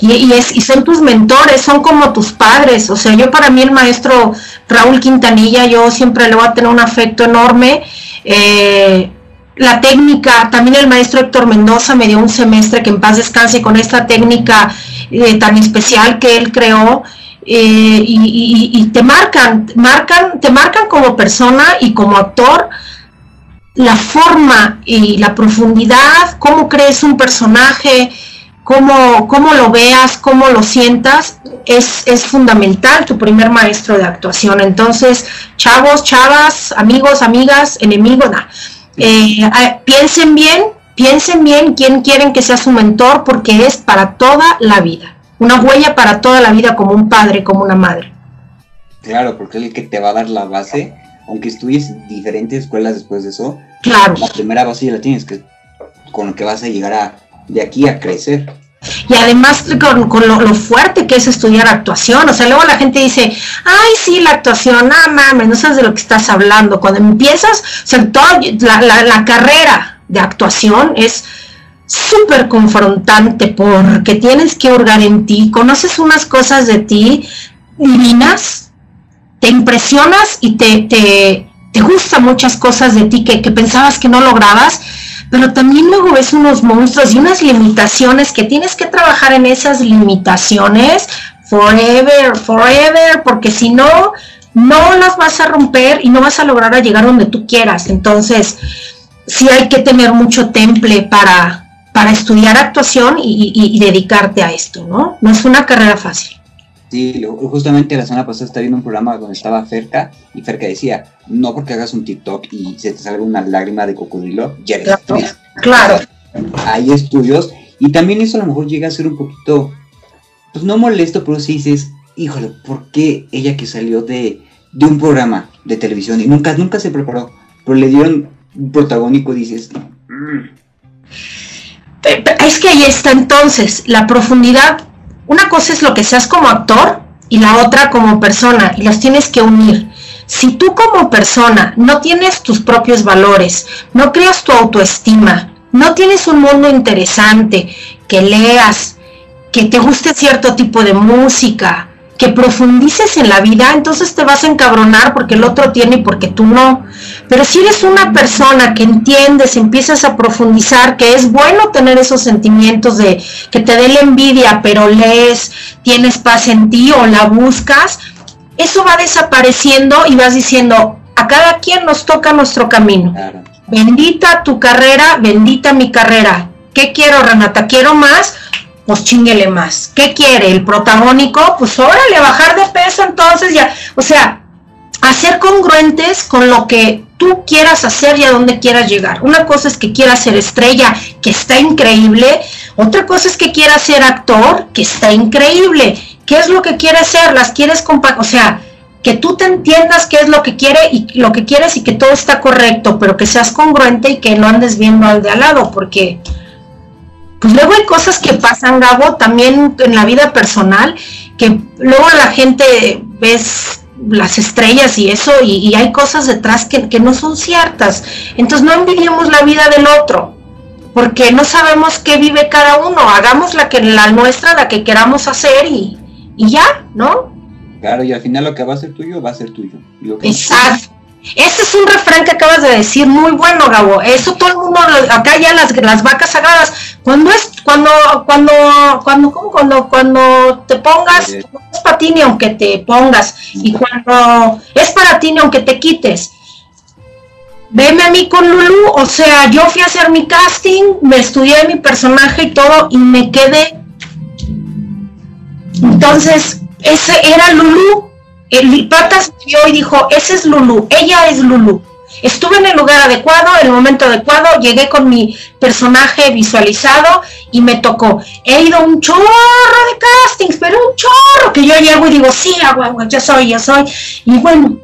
Y, y es, y son tus mentores, son como tus padres. O sea, yo para mí el maestro Raúl Quintanilla, yo siempre le voy a tener un afecto enorme. Eh, la técnica, también el maestro Héctor Mendoza me dio un semestre que en paz descanse con esta técnica eh, tan especial que él creó. Eh, y, te marcan, marcan, te marcan como persona y como actor la forma y la profundidad, cómo crees un personaje, cómo, cómo lo veas, cómo lo sientas, es, es fundamental tu primer maestro de actuación. Entonces, chavos, chavas, amigos, amigas, enemigos, nah. Eh, piensen bien, piensen bien quién quieren que sea su mentor, porque es para toda la vida. Una huella para toda la vida como un padre, como una madre. Claro, porque es el que te va a dar la base, aunque estudies diferentes escuelas después de eso, Claro. la primera base ya la tienes, que con lo que vas a llegar a de aquí a crecer. Y además con, con lo, lo fuerte que es estudiar actuación. O sea, luego la gente dice, ay, sí, la actuación, no mames, no sabes de lo que estás hablando. Cuando empiezas, o sea, toda la, la- la carrera de actuación es súper confrontante porque tienes que hurgar en ti, conoces unas cosas de ti divinas, te impresionas y te, te, te gustan muchas cosas de ti que, que pensabas que no lograbas, pero también luego ves unos monstruos y unas limitaciones que tienes que trabajar en esas limitaciones forever, forever, porque si no, no las vas a romper y no vas a lograr a llegar donde tú quieras. Entonces, sí hay que tener mucho temple para, para estudiar actuación y, y- y dedicarte a esto, ¿no? No es una carrera fácil. Sí, justamente la semana pasada estaba viendo un programa donde estaba Ferca y Ferca decía, no porque hagas un TikTok y se te salga una lágrima de cocodrilo, ya eres Claro. actriz. Claro. Hay estudios y también eso a lo mejor llega a ser un poquito, pues no molesto, pero sí dices, híjole, ¿por qué ella que salió de, de un programa de televisión y nunca, nunca se preparó, pero le dieron un protagónico, dices, "Mm, Es que ahí está entonces la profundidad. Una cosa es lo que seas como actor y la otra como persona y las tienes que unir. Si tú como persona no tienes tus propios valores, no creas tu autoestima, no tienes un mundo interesante, que leas, que te guste cierto tipo de música, que profundices en la vida, entonces te vas a encabronar porque el otro tiene y porque tú no. Pero si eres una persona que entiendes, empiezas a profundizar, que es bueno tener esos sentimientos de que te dé la envidia, pero lees, tienes paz en ti o la buscas, eso va desapareciendo y vas diciendo, a cada quien nos toca nuestro camino. claro. Bendita tu carrera, bendita mi carrera. ¿Qué quiero, Renata? ¿Quiero más? Pues chinguele más. ¿Qué quiere? ¿El protagónico? Pues órale, bajar de peso entonces ya. O sea, hacer congruentes con lo que tú quieras hacer y a dónde quieras llegar. Una cosa es que quieras ser estrella, que está increíble. Otra cosa es que quieras ser actor, que está increíble. ¿Qué es lo que quieres ser? Las quieres compa o sea, que tú te entiendas qué es lo que quiere y lo que quieres y que todo está correcto, pero que seas congruente y que no andes viendo al de al lado, porque pues luego hay cosas que pasan, Gabo, también en la vida personal, que luego la gente ves las estrellas y eso, y, y hay cosas detrás que, que no son ciertas. Entonces no envidiemos la vida del otro, porque no sabemos qué vive cada uno. Hagamos la que la nuestra, la que queramos hacer y, y ya, ¿no? Claro, y al final lo que va a ser tuyo va a ser tuyo. Lo que- Exacto. Ese es un refrán que acabas de decir, muy bueno, Gabo. Eso todo el mundo, acá ya las, las vacas sagradas. Cuando es, cuando, cuando, cuando, ¿cómo? cuando, cuando te pongas, Sí. no es para ti ni aunque te pongas, y cuando es para ti ni aunque te quites. Veme a mí con Lulu, o sea, yo fui a hacer mi casting, me estudié mi personaje y todo, y me quedé. Entonces, ese era Lulu. El patas vio y dijo, ese es Lulu, ella es Lulu. Estuve en el lugar adecuado, en el momento adecuado, llegué con mi personaje visualizado y me tocó. He ido a un chorro de castings, pero un chorro que yo llego y digo, sí, a huevo, yo soy, yo soy. Y bueno,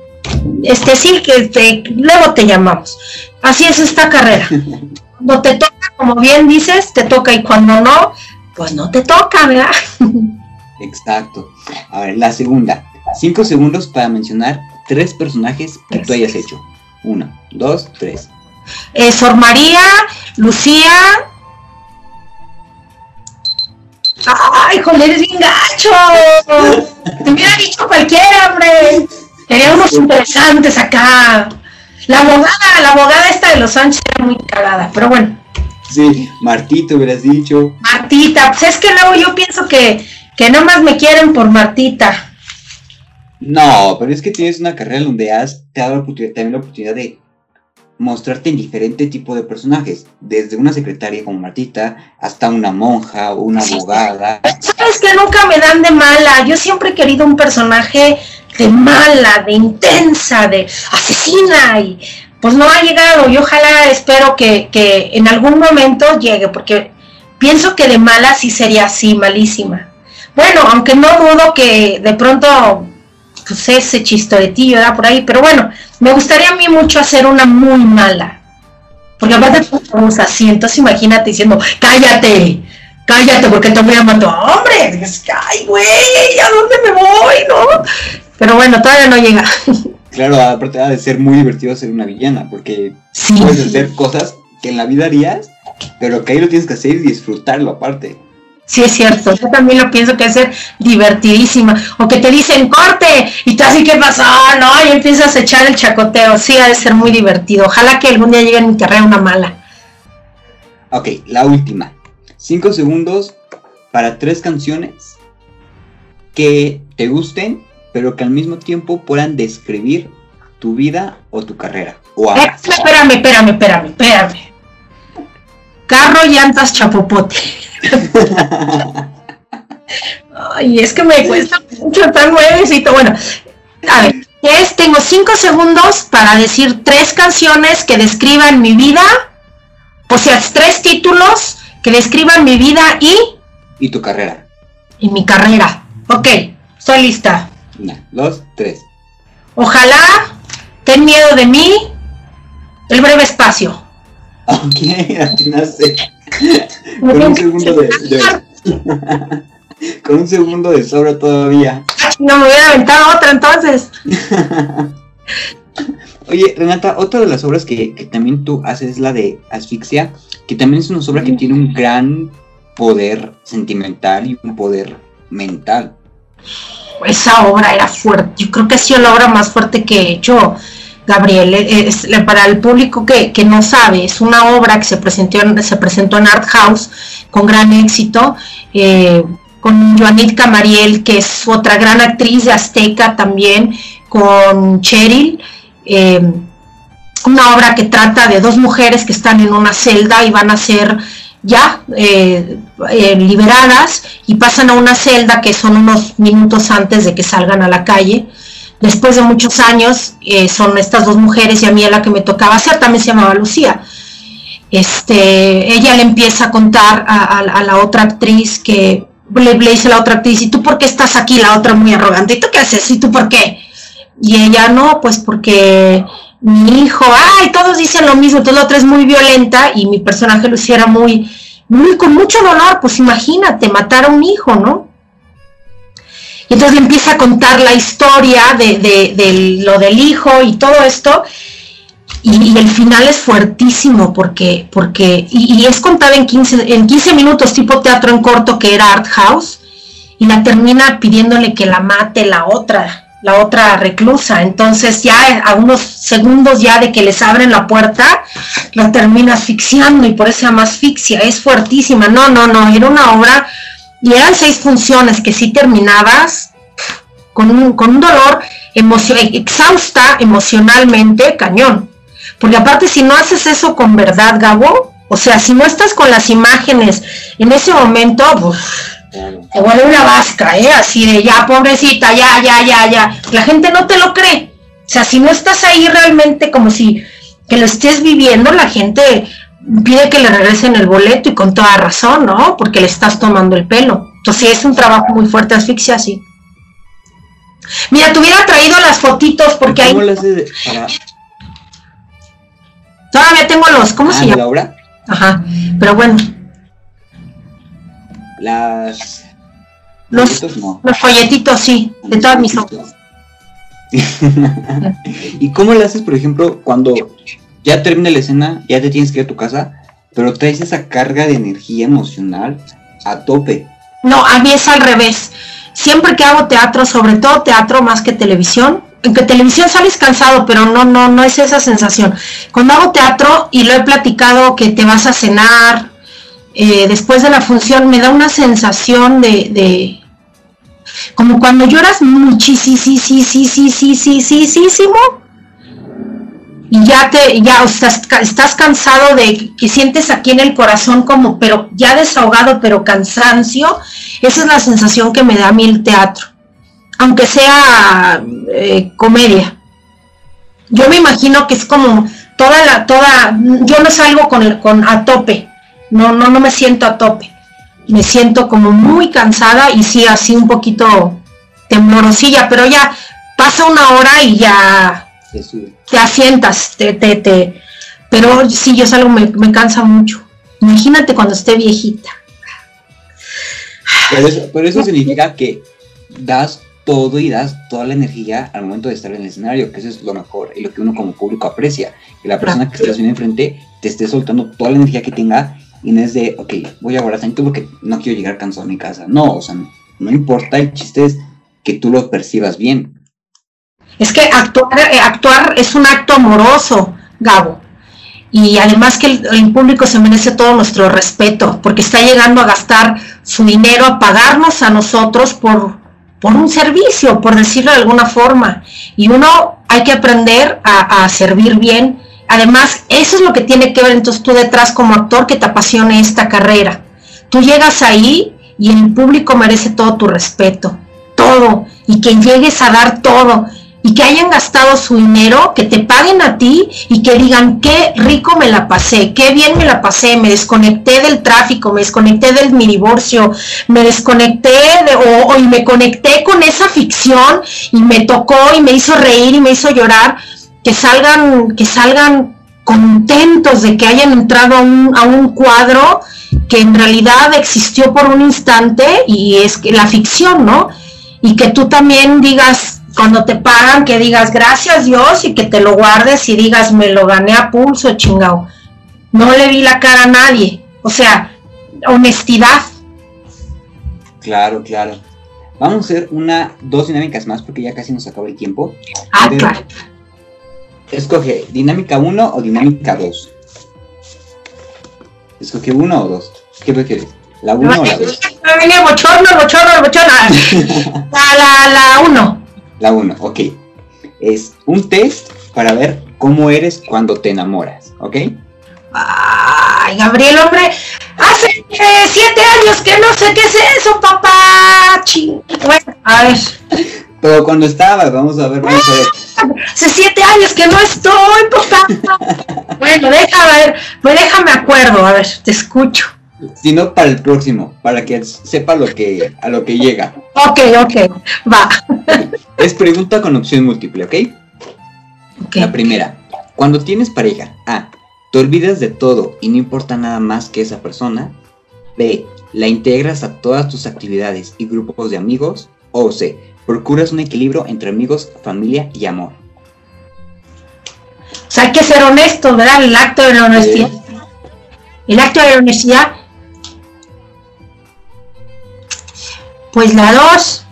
este sí, que te, luego te llamamos. Así es esta carrera. [LAUGHS] Cuando te toca, como bien dices, te toca y cuando no, pues no te toca, ¿verdad? [LAUGHS] Exacto. A ver, la segunda. Cinco segundos para mencionar tres personajes que tú hayas hecho. Uno, dos, tres. Eh, Sor María, Lucía. ¡Ay, joder, eres bien gacho! Te hubiera dicho cualquiera, hombre. Tenía unos interesantes acá. La abogada, la abogada esta de los Sánchez era muy cagada, pero bueno. Sí, Martito hubieras dicho. Martita, pues es que luego yo pienso que, que nomás me quieren por Martita. No, pero es que tienes una carrera donde has te dado la oportunidad- también la oportunidad de mostrarte en diferente tipo de personajes, desde una secretaria como Martita hasta una monja o una Sí. abogada. ¿Sabes que nunca me dan de mala? Yo siempre he querido un personaje de mala, de intensa, de asesina y pues no ha llegado y ojalá espero que, que en algún momento llegue porque pienso que de mala sí sería así, malísima. Bueno, aunque no dudo que de pronto pues ese chistoretillo da por ahí, pero bueno, me gustaría a mí mucho hacer una muy mala. Porque aparte somos así, entonces imagínate diciendo, cállate, cállate porque te voy a matar. Hombre, dices, ay, güey, ¿a dónde me voy? ¿No? Pero bueno, todavía no llega. [LAUGHS] Claro, aparte ha de ser muy divertido ser una villana, porque Sí, puedes hacer cosas que en la vida harías, pero que ahí lo tienes que hacer y disfrutarlo aparte. Sí es cierto. Yo también lo pienso que es ser divertidísima. O que te dicen corte y tú así, ¿qué pasó? No, y empiezas a echar el chacoteo. Sí, ha de ser muy divertido. Ojalá que algún día llegue en mi carrera una mala. Ok, la última. Cinco segundos para tres canciones que te gusten, pero que al mismo tiempo puedan describir tu vida o tu carrera. O Eh, espérame, espérame, espérame, espérame. Carro, llantas, chapopote. [LAUGHS] Ay, es que me cuesta mucho tan nuevecito. Bueno, a ver, es, tengo cinco segundos para decir tres canciones que describan mi vida, o sea, tres títulos que describan mi vida y, y tu carrera. y mi carrera. Ok, estoy lista. Una, dos, tres. Ojalá, ten miedo de mí, el breve espacio. Ok, [LAUGHS] atinaste. [LAUGHS] Con un segundo de, de- [LAUGHS] con un segundo de sobra todavía. No me hubiera aventado otra entonces. Oye, Renata, otra de las obras que, que también tú haces es la de Asfixia, que también es una obra que tiene un gran poder sentimental y un poder mental. Esa obra era fuerte. Yo creo que ha sido la obra más fuerte que he hecho, Gabriel. Eh, Es, para el público que, que no sabe, es una obra que se presentó en, se presentó en Art House con gran éxito. eh, con Joanit Camariel, que es otra gran actriz de Azteca también, con Cheryl. eh, una obra que trata de dos mujeres que están en una celda y van a ser ya liberadas y pasan a una celda que son unos minutos antes de que salgan a la calle. Después de muchos años, eh, son estas dos mujeres y a mí a la que me tocaba hacer, también se llamaba Lucía. Este, ella le empieza a contar a, la otra actriz que le, dice a la otra actriz, ¿y tú por qué estás aquí? La otra muy arrogante, ¿y tú qué haces? ¿Y tú por qué? Y ella no, pues porque mi hijo, ay, todos dicen lo mismo, entonces la otra es muy violenta y mi personaje Lucía era muy, muy, con mucho dolor, pues imagínate, matar a un hijo, ¿no? Y entonces le empieza a contar la historia de, de- de lo del hijo y todo esto, y, el final es fuertísimo porque, porque y, y es contada en 15, en 15 minutos, tipo teatro en corto que era Art House, y la termina pidiéndole que la mate la otra, la otra reclusa. Entonces ya a unos segundos ya de que les abren la puerta, la termina asfixiando y por eso se llama asfixia, es fuertísima. No, no, no, era una obra y eran seis funciones que si terminabas con un, con un dolor emocio- exhausta emocionalmente, cañón. Porque aparte si no haces eso con verdad, Gabo, o sea, si no estás con las imágenes en ese momento, pues, te vuelve una vasca, ¿eh? Así de ya, pobrecita, ya, ya, ya, ya. La gente no te lo cree. O sea, si no estás ahí realmente como si que lo estés viviendo, la gente pide que le regresen el boleto y con toda razón, ¿no? Porque le estás tomando el pelo. Entonces sí, es un trabajo muy fuerte, asfixia, sí. Mira, te hubiera traído las fotitos porque ¿Cómo haces de- para todavía tengo los, ¿cómo ah, se llama? la obra? Ajá, pero bueno, Las Los- folletos, no. los folletitos sí, de todas mis obras. [LAUGHS] ¿Y cómo le haces, por ejemplo, cuando ya termina la escena, ya te tienes que ir a tu casa, pero traes esa carga de energía emocional a tope? No, a mí es al revés. Siempre que hago teatro, sobre todo teatro más que televisión, en que televisión sales cansado, pero no, no, no es esa sensación. Cuando hago teatro y lo he platicado que te vas a cenar, eh, después de la función me da una sensación de, de como cuando lloras muchísimo y ya te, ya estás, estás cansado de que sientes aquí en el corazón como, pero ya desahogado, pero cansancio, esa es la sensación que me da a mí el teatro, aunque sea eh, comedia. Yo me imagino que es como toda la, toda, yo no salgo con, el- con a tope, no, no, no me siento a tope, me siento como muy cansada y sí, así un poquito temblorosilla, pero ya pasa una hora y ya Se sube. te asientas, te, te, te- pero sí, yo salgo, me, me cansa mucho. Imagínate cuando esté viejita. Pero eso, pero eso significa que das todo y das toda la energía al momento de estar en el escenario, que eso es lo mejor y lo que uno como público aprecia. Que la persona que estás viendo enfrente te esté soltando toda la energía que tenga y no es de, ok, voy a guardar tanto porque no quiero llegar cansado a mi casa. No, o sea, no, no importa, el chiste es que tú lo percibas bien. Es que actuar, eh, actuar es un acto amoroso, Gabo. y además que el, público se merece todo nuestro respeto, porque está llegando a gastar su dinero, a pagarnos a nosotros por, por un servicio, por decirlo de alguna forma. Y uno hay que aprender a, a servir bien. Además, eso es lo que tiene que ver entonces tú detrás como actor que te apasione esta carrera. Tú llegas ahí y el público merece todo tu respeto, todo, y que llegues a dar todo, y que hayan gastado su dinero, que te paguen a ti y que digan qué rico me la pasé, qué bien me la pasé, me desconecté del tráfico, me desconecté del mi divorcio, me desconecté de, o, o- y me conecté con esa ficción y me tocó y me hizo reír y me hizo llorar, que salgan, que salgan contentos de que hayan entrado a un, a un cuadro que en realidad existió por un instante y es que la ficción, ¿no? Y que tú también digas, cuando te pagan, que digas gracias Dios y que te lo guardes y digas me lo gané a pulso, chingado. No le vi la cara a nadie. O sea, honestidad. Claro, claro. Vamos a hacer una, dos dinámicas más porque ya casi nos acaba el tiempo. Ah, claro. Escoge dinámica 1 o dinámica 2. Escoge uno o dos. ¿Qué prefieres? ¿La 1 o la 2? Me venía bochorno, bochorno, bochorno. [LAUGHS] La, la, la uno. La 1, ok. Es un test para ver cómo eres cuando te enamoras, ¿ok? Ay, Gabriel, hombre, hace eh, siete años que no sé qué es eso, papá. Ching. Bueno, a ver, Pero cuando estabas, vamos a ver, vamos a ver. [LAUGHS] hace siete años que no estoy, papá. [LAUGHS] Bueno, déjame ver, pues déjame acuerdo, a ver, te escucho. Si no, para el próximo, para que sepa lo que, a lo que llega. Ok, ok, va. Es pregunta con opción múltiple, ¿ok? La primera, cuando tienes pareja, A, te olvidas de todo y no importa nada más que esa persona. B, la integras a todas tus actividades y grupos de amigos. O C, procuras un equilibrio entre amigos, familia y amor. O sea, hay que ser honestos, ¿verdad? El acto de la honestidad. El acto de la honestidad. Pues la dos.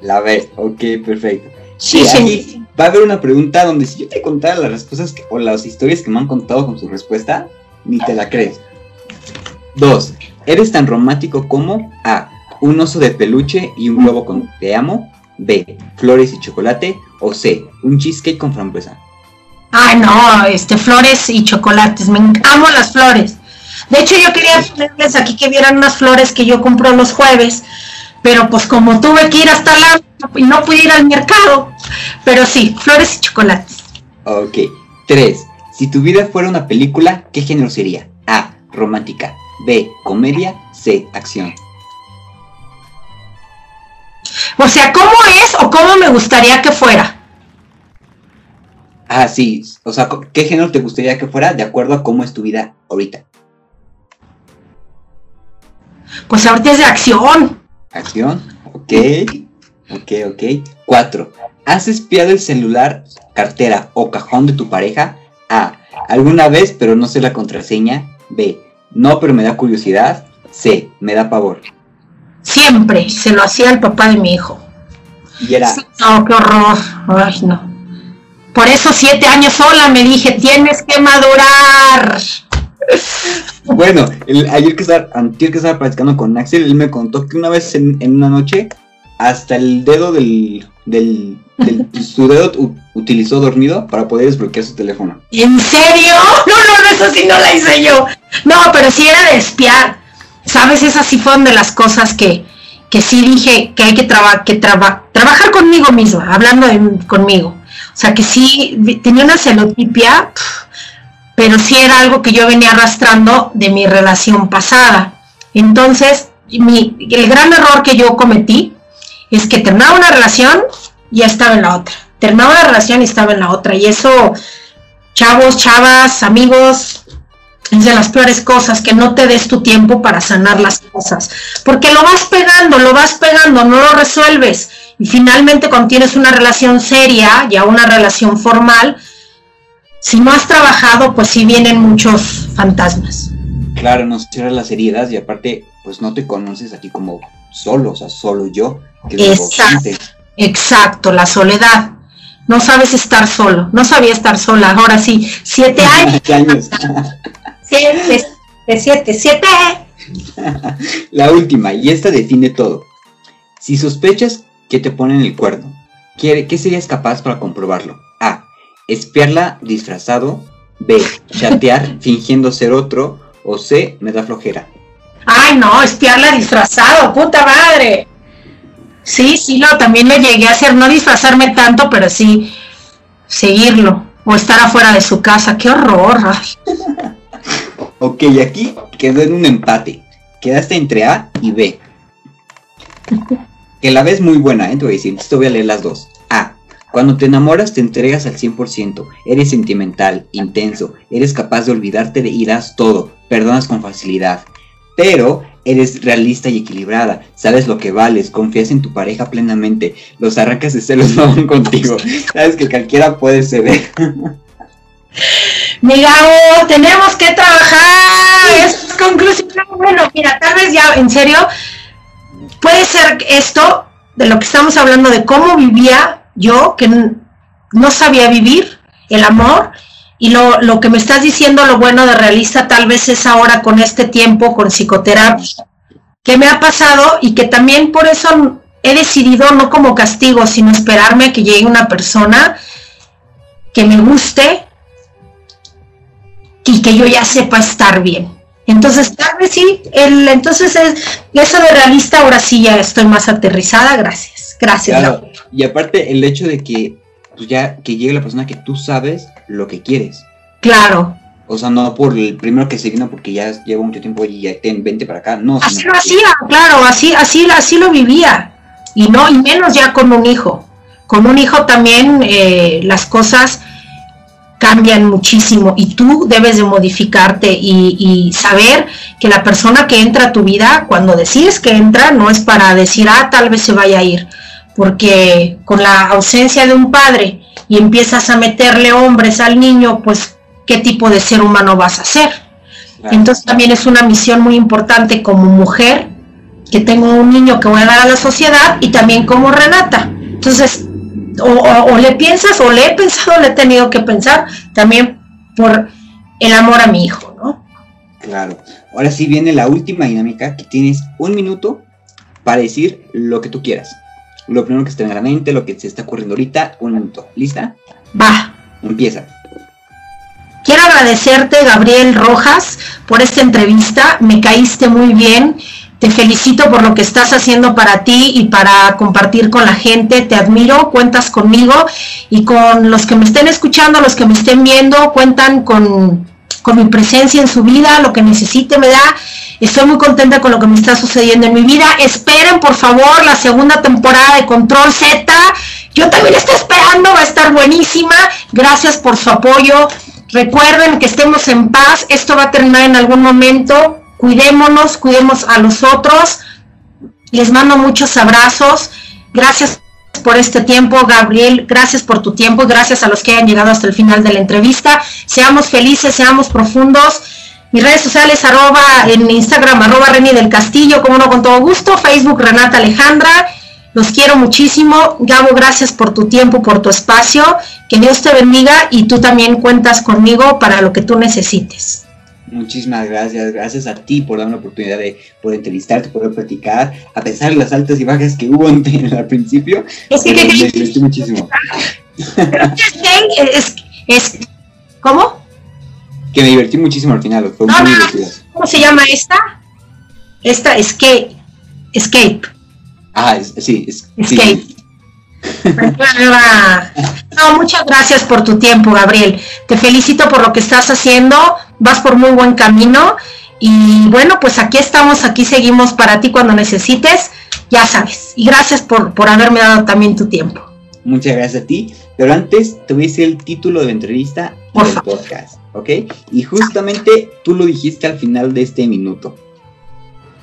La B, ok, perfecto. Sí, Y sí. aquí va a haber una pregunta donde si yo te contara las respuestas que- o las historias que me han contado con su respuesta, ni te la crees. 2. ¿Eres tan romántico como A. Un oso de peluche y un globo con te amo? B. Flores y chocolate. O C. Un cheesecake con frambuesa. Ay, no, este, flores y chocolates. Me amo las flores. De hecho, yo quería ponerles aquí que vieran unas flores que yo compro los jueves, pero pues como tuve que ir hasta la y no pude ir al mercado. Pero sí, flores y chocolates. Ok. 3. Si tu vida fuera una película, ¿qué género sería? A. Romántica. B. Comedia. C. Acción. O sea, ¿cómo es o cómo me gustaría que fuera? Ah, sí. O sea, ¿qué género te gustaría que fuera de acuerdo a cómo es tu vida ahorita? Pues ahorita es de acción. Acción. Ok. Ok, ok. 4. ¿Has espiado el celular, cartera o cajón de tu pareja? A. ¿Alguna vez pero no sé la contraseña? B. No pero me da curiosidad. C. Me da pavor. Siempre se lo hacía el papá de mi hijo. Y era... No, qué horror. Ay, no. Por eso siete años sola me dije, tienes que madurar. Bueno, el- ayer que estaba, antier que estaba platicando con Axel, él me contó que una vez en, en una noche, hasta el dedo del, del, del- [LAUGHS] su dedo u- utilizó dormido para poder desbloquear su teléfono. ¿En serio? No, no, no, eso sí no la hice yo. No, pero sí era de espiar. ¿Sabes? Esas sí fueron de las cosas que, que sí dije que hay que, traba- que traba- trabajar conmigo misma, hablando de- conmigo. O sea, que sí tenía una celotipia, pero sí era algo que yo venía arrastrando de mi relación pasada. Entonces, mi, el gran error que yo cometí es que terminaba una relación y ya estaba en la otra. Terminaba una relación y estaba en la otra. Y eso chavos, chavas, amigos, es de las peores cosas, que no te des tu tiempo para sanar las cosas, porque lo vas pegando, lo vas pegando, no lo resuelves. Y finalmente cuando tienes una relación seria, ya una relación formal, si no has trabajado, pues sí vienen muchos fantasmas. Claro, nos cierras las heridas y aparte, pues no te conoces a ti como solo, o sea, solo yo, que Exacto. Exacto, la soledad. No sabes estar solo. No sabía estar sola. Ahora sí, siete años. [LAUGHS] ¿Qué años? Siete, [LAUGHS] siete, siete. [LAUGHS] La última, y esta define todo. Si sospechas que te ponen el cuerno, ¿qué, qué serías capaz para comprobarlo? Espiarla disfrazado. B. Chatear [LAUGHS] fingiendo ser otro. O C. Me da flojera. Ay, no, espiarla disfrazado, puta madre. Sí, sí, lo, también lo llegué a hacer, no disfrazarme tanto, pero sí seguirlo o estar afuera de su casa. Qué horror. ay. [LAUGHS] Ok, aquí quedó en un empate. Quedaste entre A y B. [LAUGHS] Que la ves muy buena, ¿eh? Te voy a decir, te voy a leer las dos. Cuando te enamoras te entregas al 100%, eres sentimental, intenso, eres capaz de olvidarte de y das todo, perdonas con facilidad. Pero eres realista y equilibrada, sabes lo que vales, confías en tu pareja plenamente, los arrancas de celos no [LAUGHS] van contigo, sabes que cualquiera puede ceder. Mi Gabo, tenemos que trabajar. Es conclusión. Bueno, mira, tal vez ya, en serio, puede ser esto de lo que estamos hablando de cómo vivía yo, que no sabía vivir el amor, y lo, lo que me estás diciendo, lo bueno de realista, tal vez es ahora con este tiempo, con psicoterapia, que me ha pasado y que también por eso he decidido, no como castigo, sino esperarme a que llegue una persona que me guste, y que yo ya sepa estar bien. Entonces, tal vez sí, el, entonces es, eso de realista ahora sí ya estoy más aterrizada, gracias, gracias. Claro, y aparte el hecho de que pues ya que llegue la persona que tú sabes lo que quieres. Claro, O sea, no por el primero que se vino porque ya lleva mucho tiempo y ya ten, vente para acá. No, así lo hacía, claro, así, así, así lo vivía. Y no, y menos ya con un hijo. Con un hijo también eh, las cosas cambian muchísimo y tú debes de modificarte y, y saber que la persona que entra a tu vida, cuando decides que entra, no es para decir, ah, tal vez se vaya a ir, porque con la ausencia de un padre y empiezas a meterle hombres al niño, pues, ¿qué tipo de ser humano vas a ser? Claro. Entonces también es una misión muy importante como mujer, que tengo un niño que voy a dar a la sociedad y también como Renata. Entonces, o, o- o le piensas, o le he pensado, le he tenido que pensar también por el amor a mi hijo, ¿no? Claro. Ahora sí viene la última dinámica que tienes un minuto para decir lo que tú quieras. Lo primero que esté en la mente, lo que se está ocurriendo ahorita, un minuto. ¿Lista? Va. Empieza. Quiero agradecerte, Gabriel Rojas, por esta entrevista. Me caíste muy bien. Te felicito por lo que estás haciendo para ti y para compartir con la gente. Te admiro, cuentas conmigo y con los que me estén escuchando, los que me estén viendo, cuentan con, con mi presencia en su vida, lo que necesite me da. Estoy muy contenta con lo que me está sucediendo en mi vida. Esperen, por favor, la segunda temporada de Control Z. Yo también estoy esperando, va a estar buenísima. Gracias por su apoyo. Recuerden que estemos en paz. Esto va a terminar en algún momento. Cuidémonos, cuidemos a los otros. Les mando muchos abrazos. Gracias por este tiempo, Gabriel. Gracias por tu tiempo gracias a los que hayan llegado hasta el final de la entrevista. Seamos felices, seamos profundos. Mis redes sociales, arroba en Instagram, arroba Reni del Castillo, como no, con todo gusto. Facebook, Renata Alejandra. Los quiero muchísimo. Gabo, gracias por tu tiempo, por tu espacio. Que Dios te bendiga y tú también cuentas conmigo para lo que tú necesites. Muchísimas gracias, gracias a ti por darme la oportunidad de poder entrevistarte, poder platicar, a pesar de las altas y bajas que hubo [LAUGHS] en, en- al principio, Es que, eh, ¿qué me divertí muchísimo. [LAUGHS] es, es, ¿Cómo? Que me divertí muchísimo al final, fue No, muy no, divertido. ¿Cómo se llama esta? Esta, Escape. Escape. Ah, es- sí, es, sí, Escape. No, muchas gracias por tu tiempo, Gabriel. Te felicito por lo que estás haciendo. Vas por muy buen camino. Y bueno, pues aquí estamos, aquí seguimos para ti cuando necesites, ya sabes. Y gracias por, por haberme dado también tu tiempo. Muchas gracias a ti. Pero antes te voy a decir el título de la entrevista Por del favor. podcast, ¿ok? Y justamente tú lo dijiste al final de este minuto.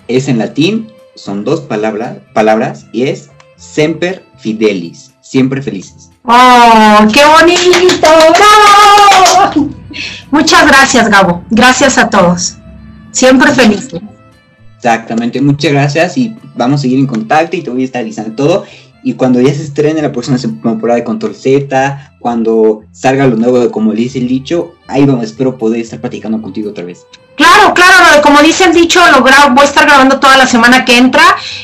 Es en latín, son dos palabras, palabras y es semper fidelis, siempre felices. ¡Oh, qué bonito! ¡Bravo! Muchas gracias, Gabo. Gracias a todos. Siempre feliz. Exactamente, muchas gracias y vamos a seguir en contacto y te voy a estar avisando todo. Y cuando ya se estrene la próxima temporada de Control Z, cuando salga lo nuevo de como dice el dicho, ahí vamos, espero poder estar platicando contigo otra vez. Claro, claro, como dice el dicho, lo gra- voy a estar grabando toda la semana que entra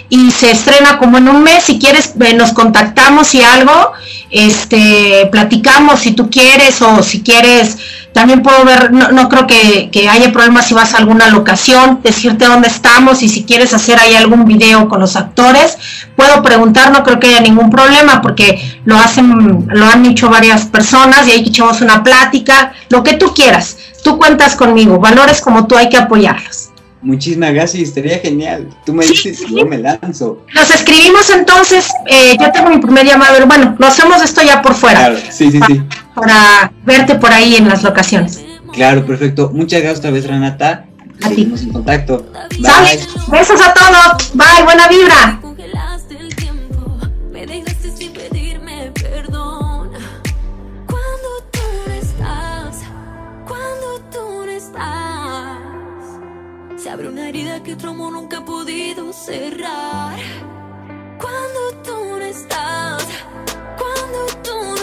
y se estrena como en un mes. Si quieres, nos contactamos y algo, este, platicamos si tú quieres o si quieres, también puedo ver, no, no creo que, que haya problema si vas a alguna locación, decirte dónde estamos y si quieres hacer ahí algún video con los actores, puedo preguntar, no creo que haya ningún problema porque lo hacen, lo han hecho varias personas y ahí echamos una plática, lo que tú quieras. Tú cuentas conmigo, valores como tú hay que apoyarlos. Muchísimas gracias, estaría genial. Tú me Sí, dices sí. y yo me lanzo. Nos escribimos entonces, eh, yo tengo mi primer llamado, bueno, lo hacemos esto ya por fuera, Claro, sí, sí, sí. para verte por ahí en las locaciones. Claro, perfecto. Muchas gracias otra vez, Renata. A ti. Seguimos en contacto. Bye. Besos a todos, bye, buena vibra. Se abre una herida que otro amor nunca ha podido cerrar. Cuando tú no estás, cuando tú no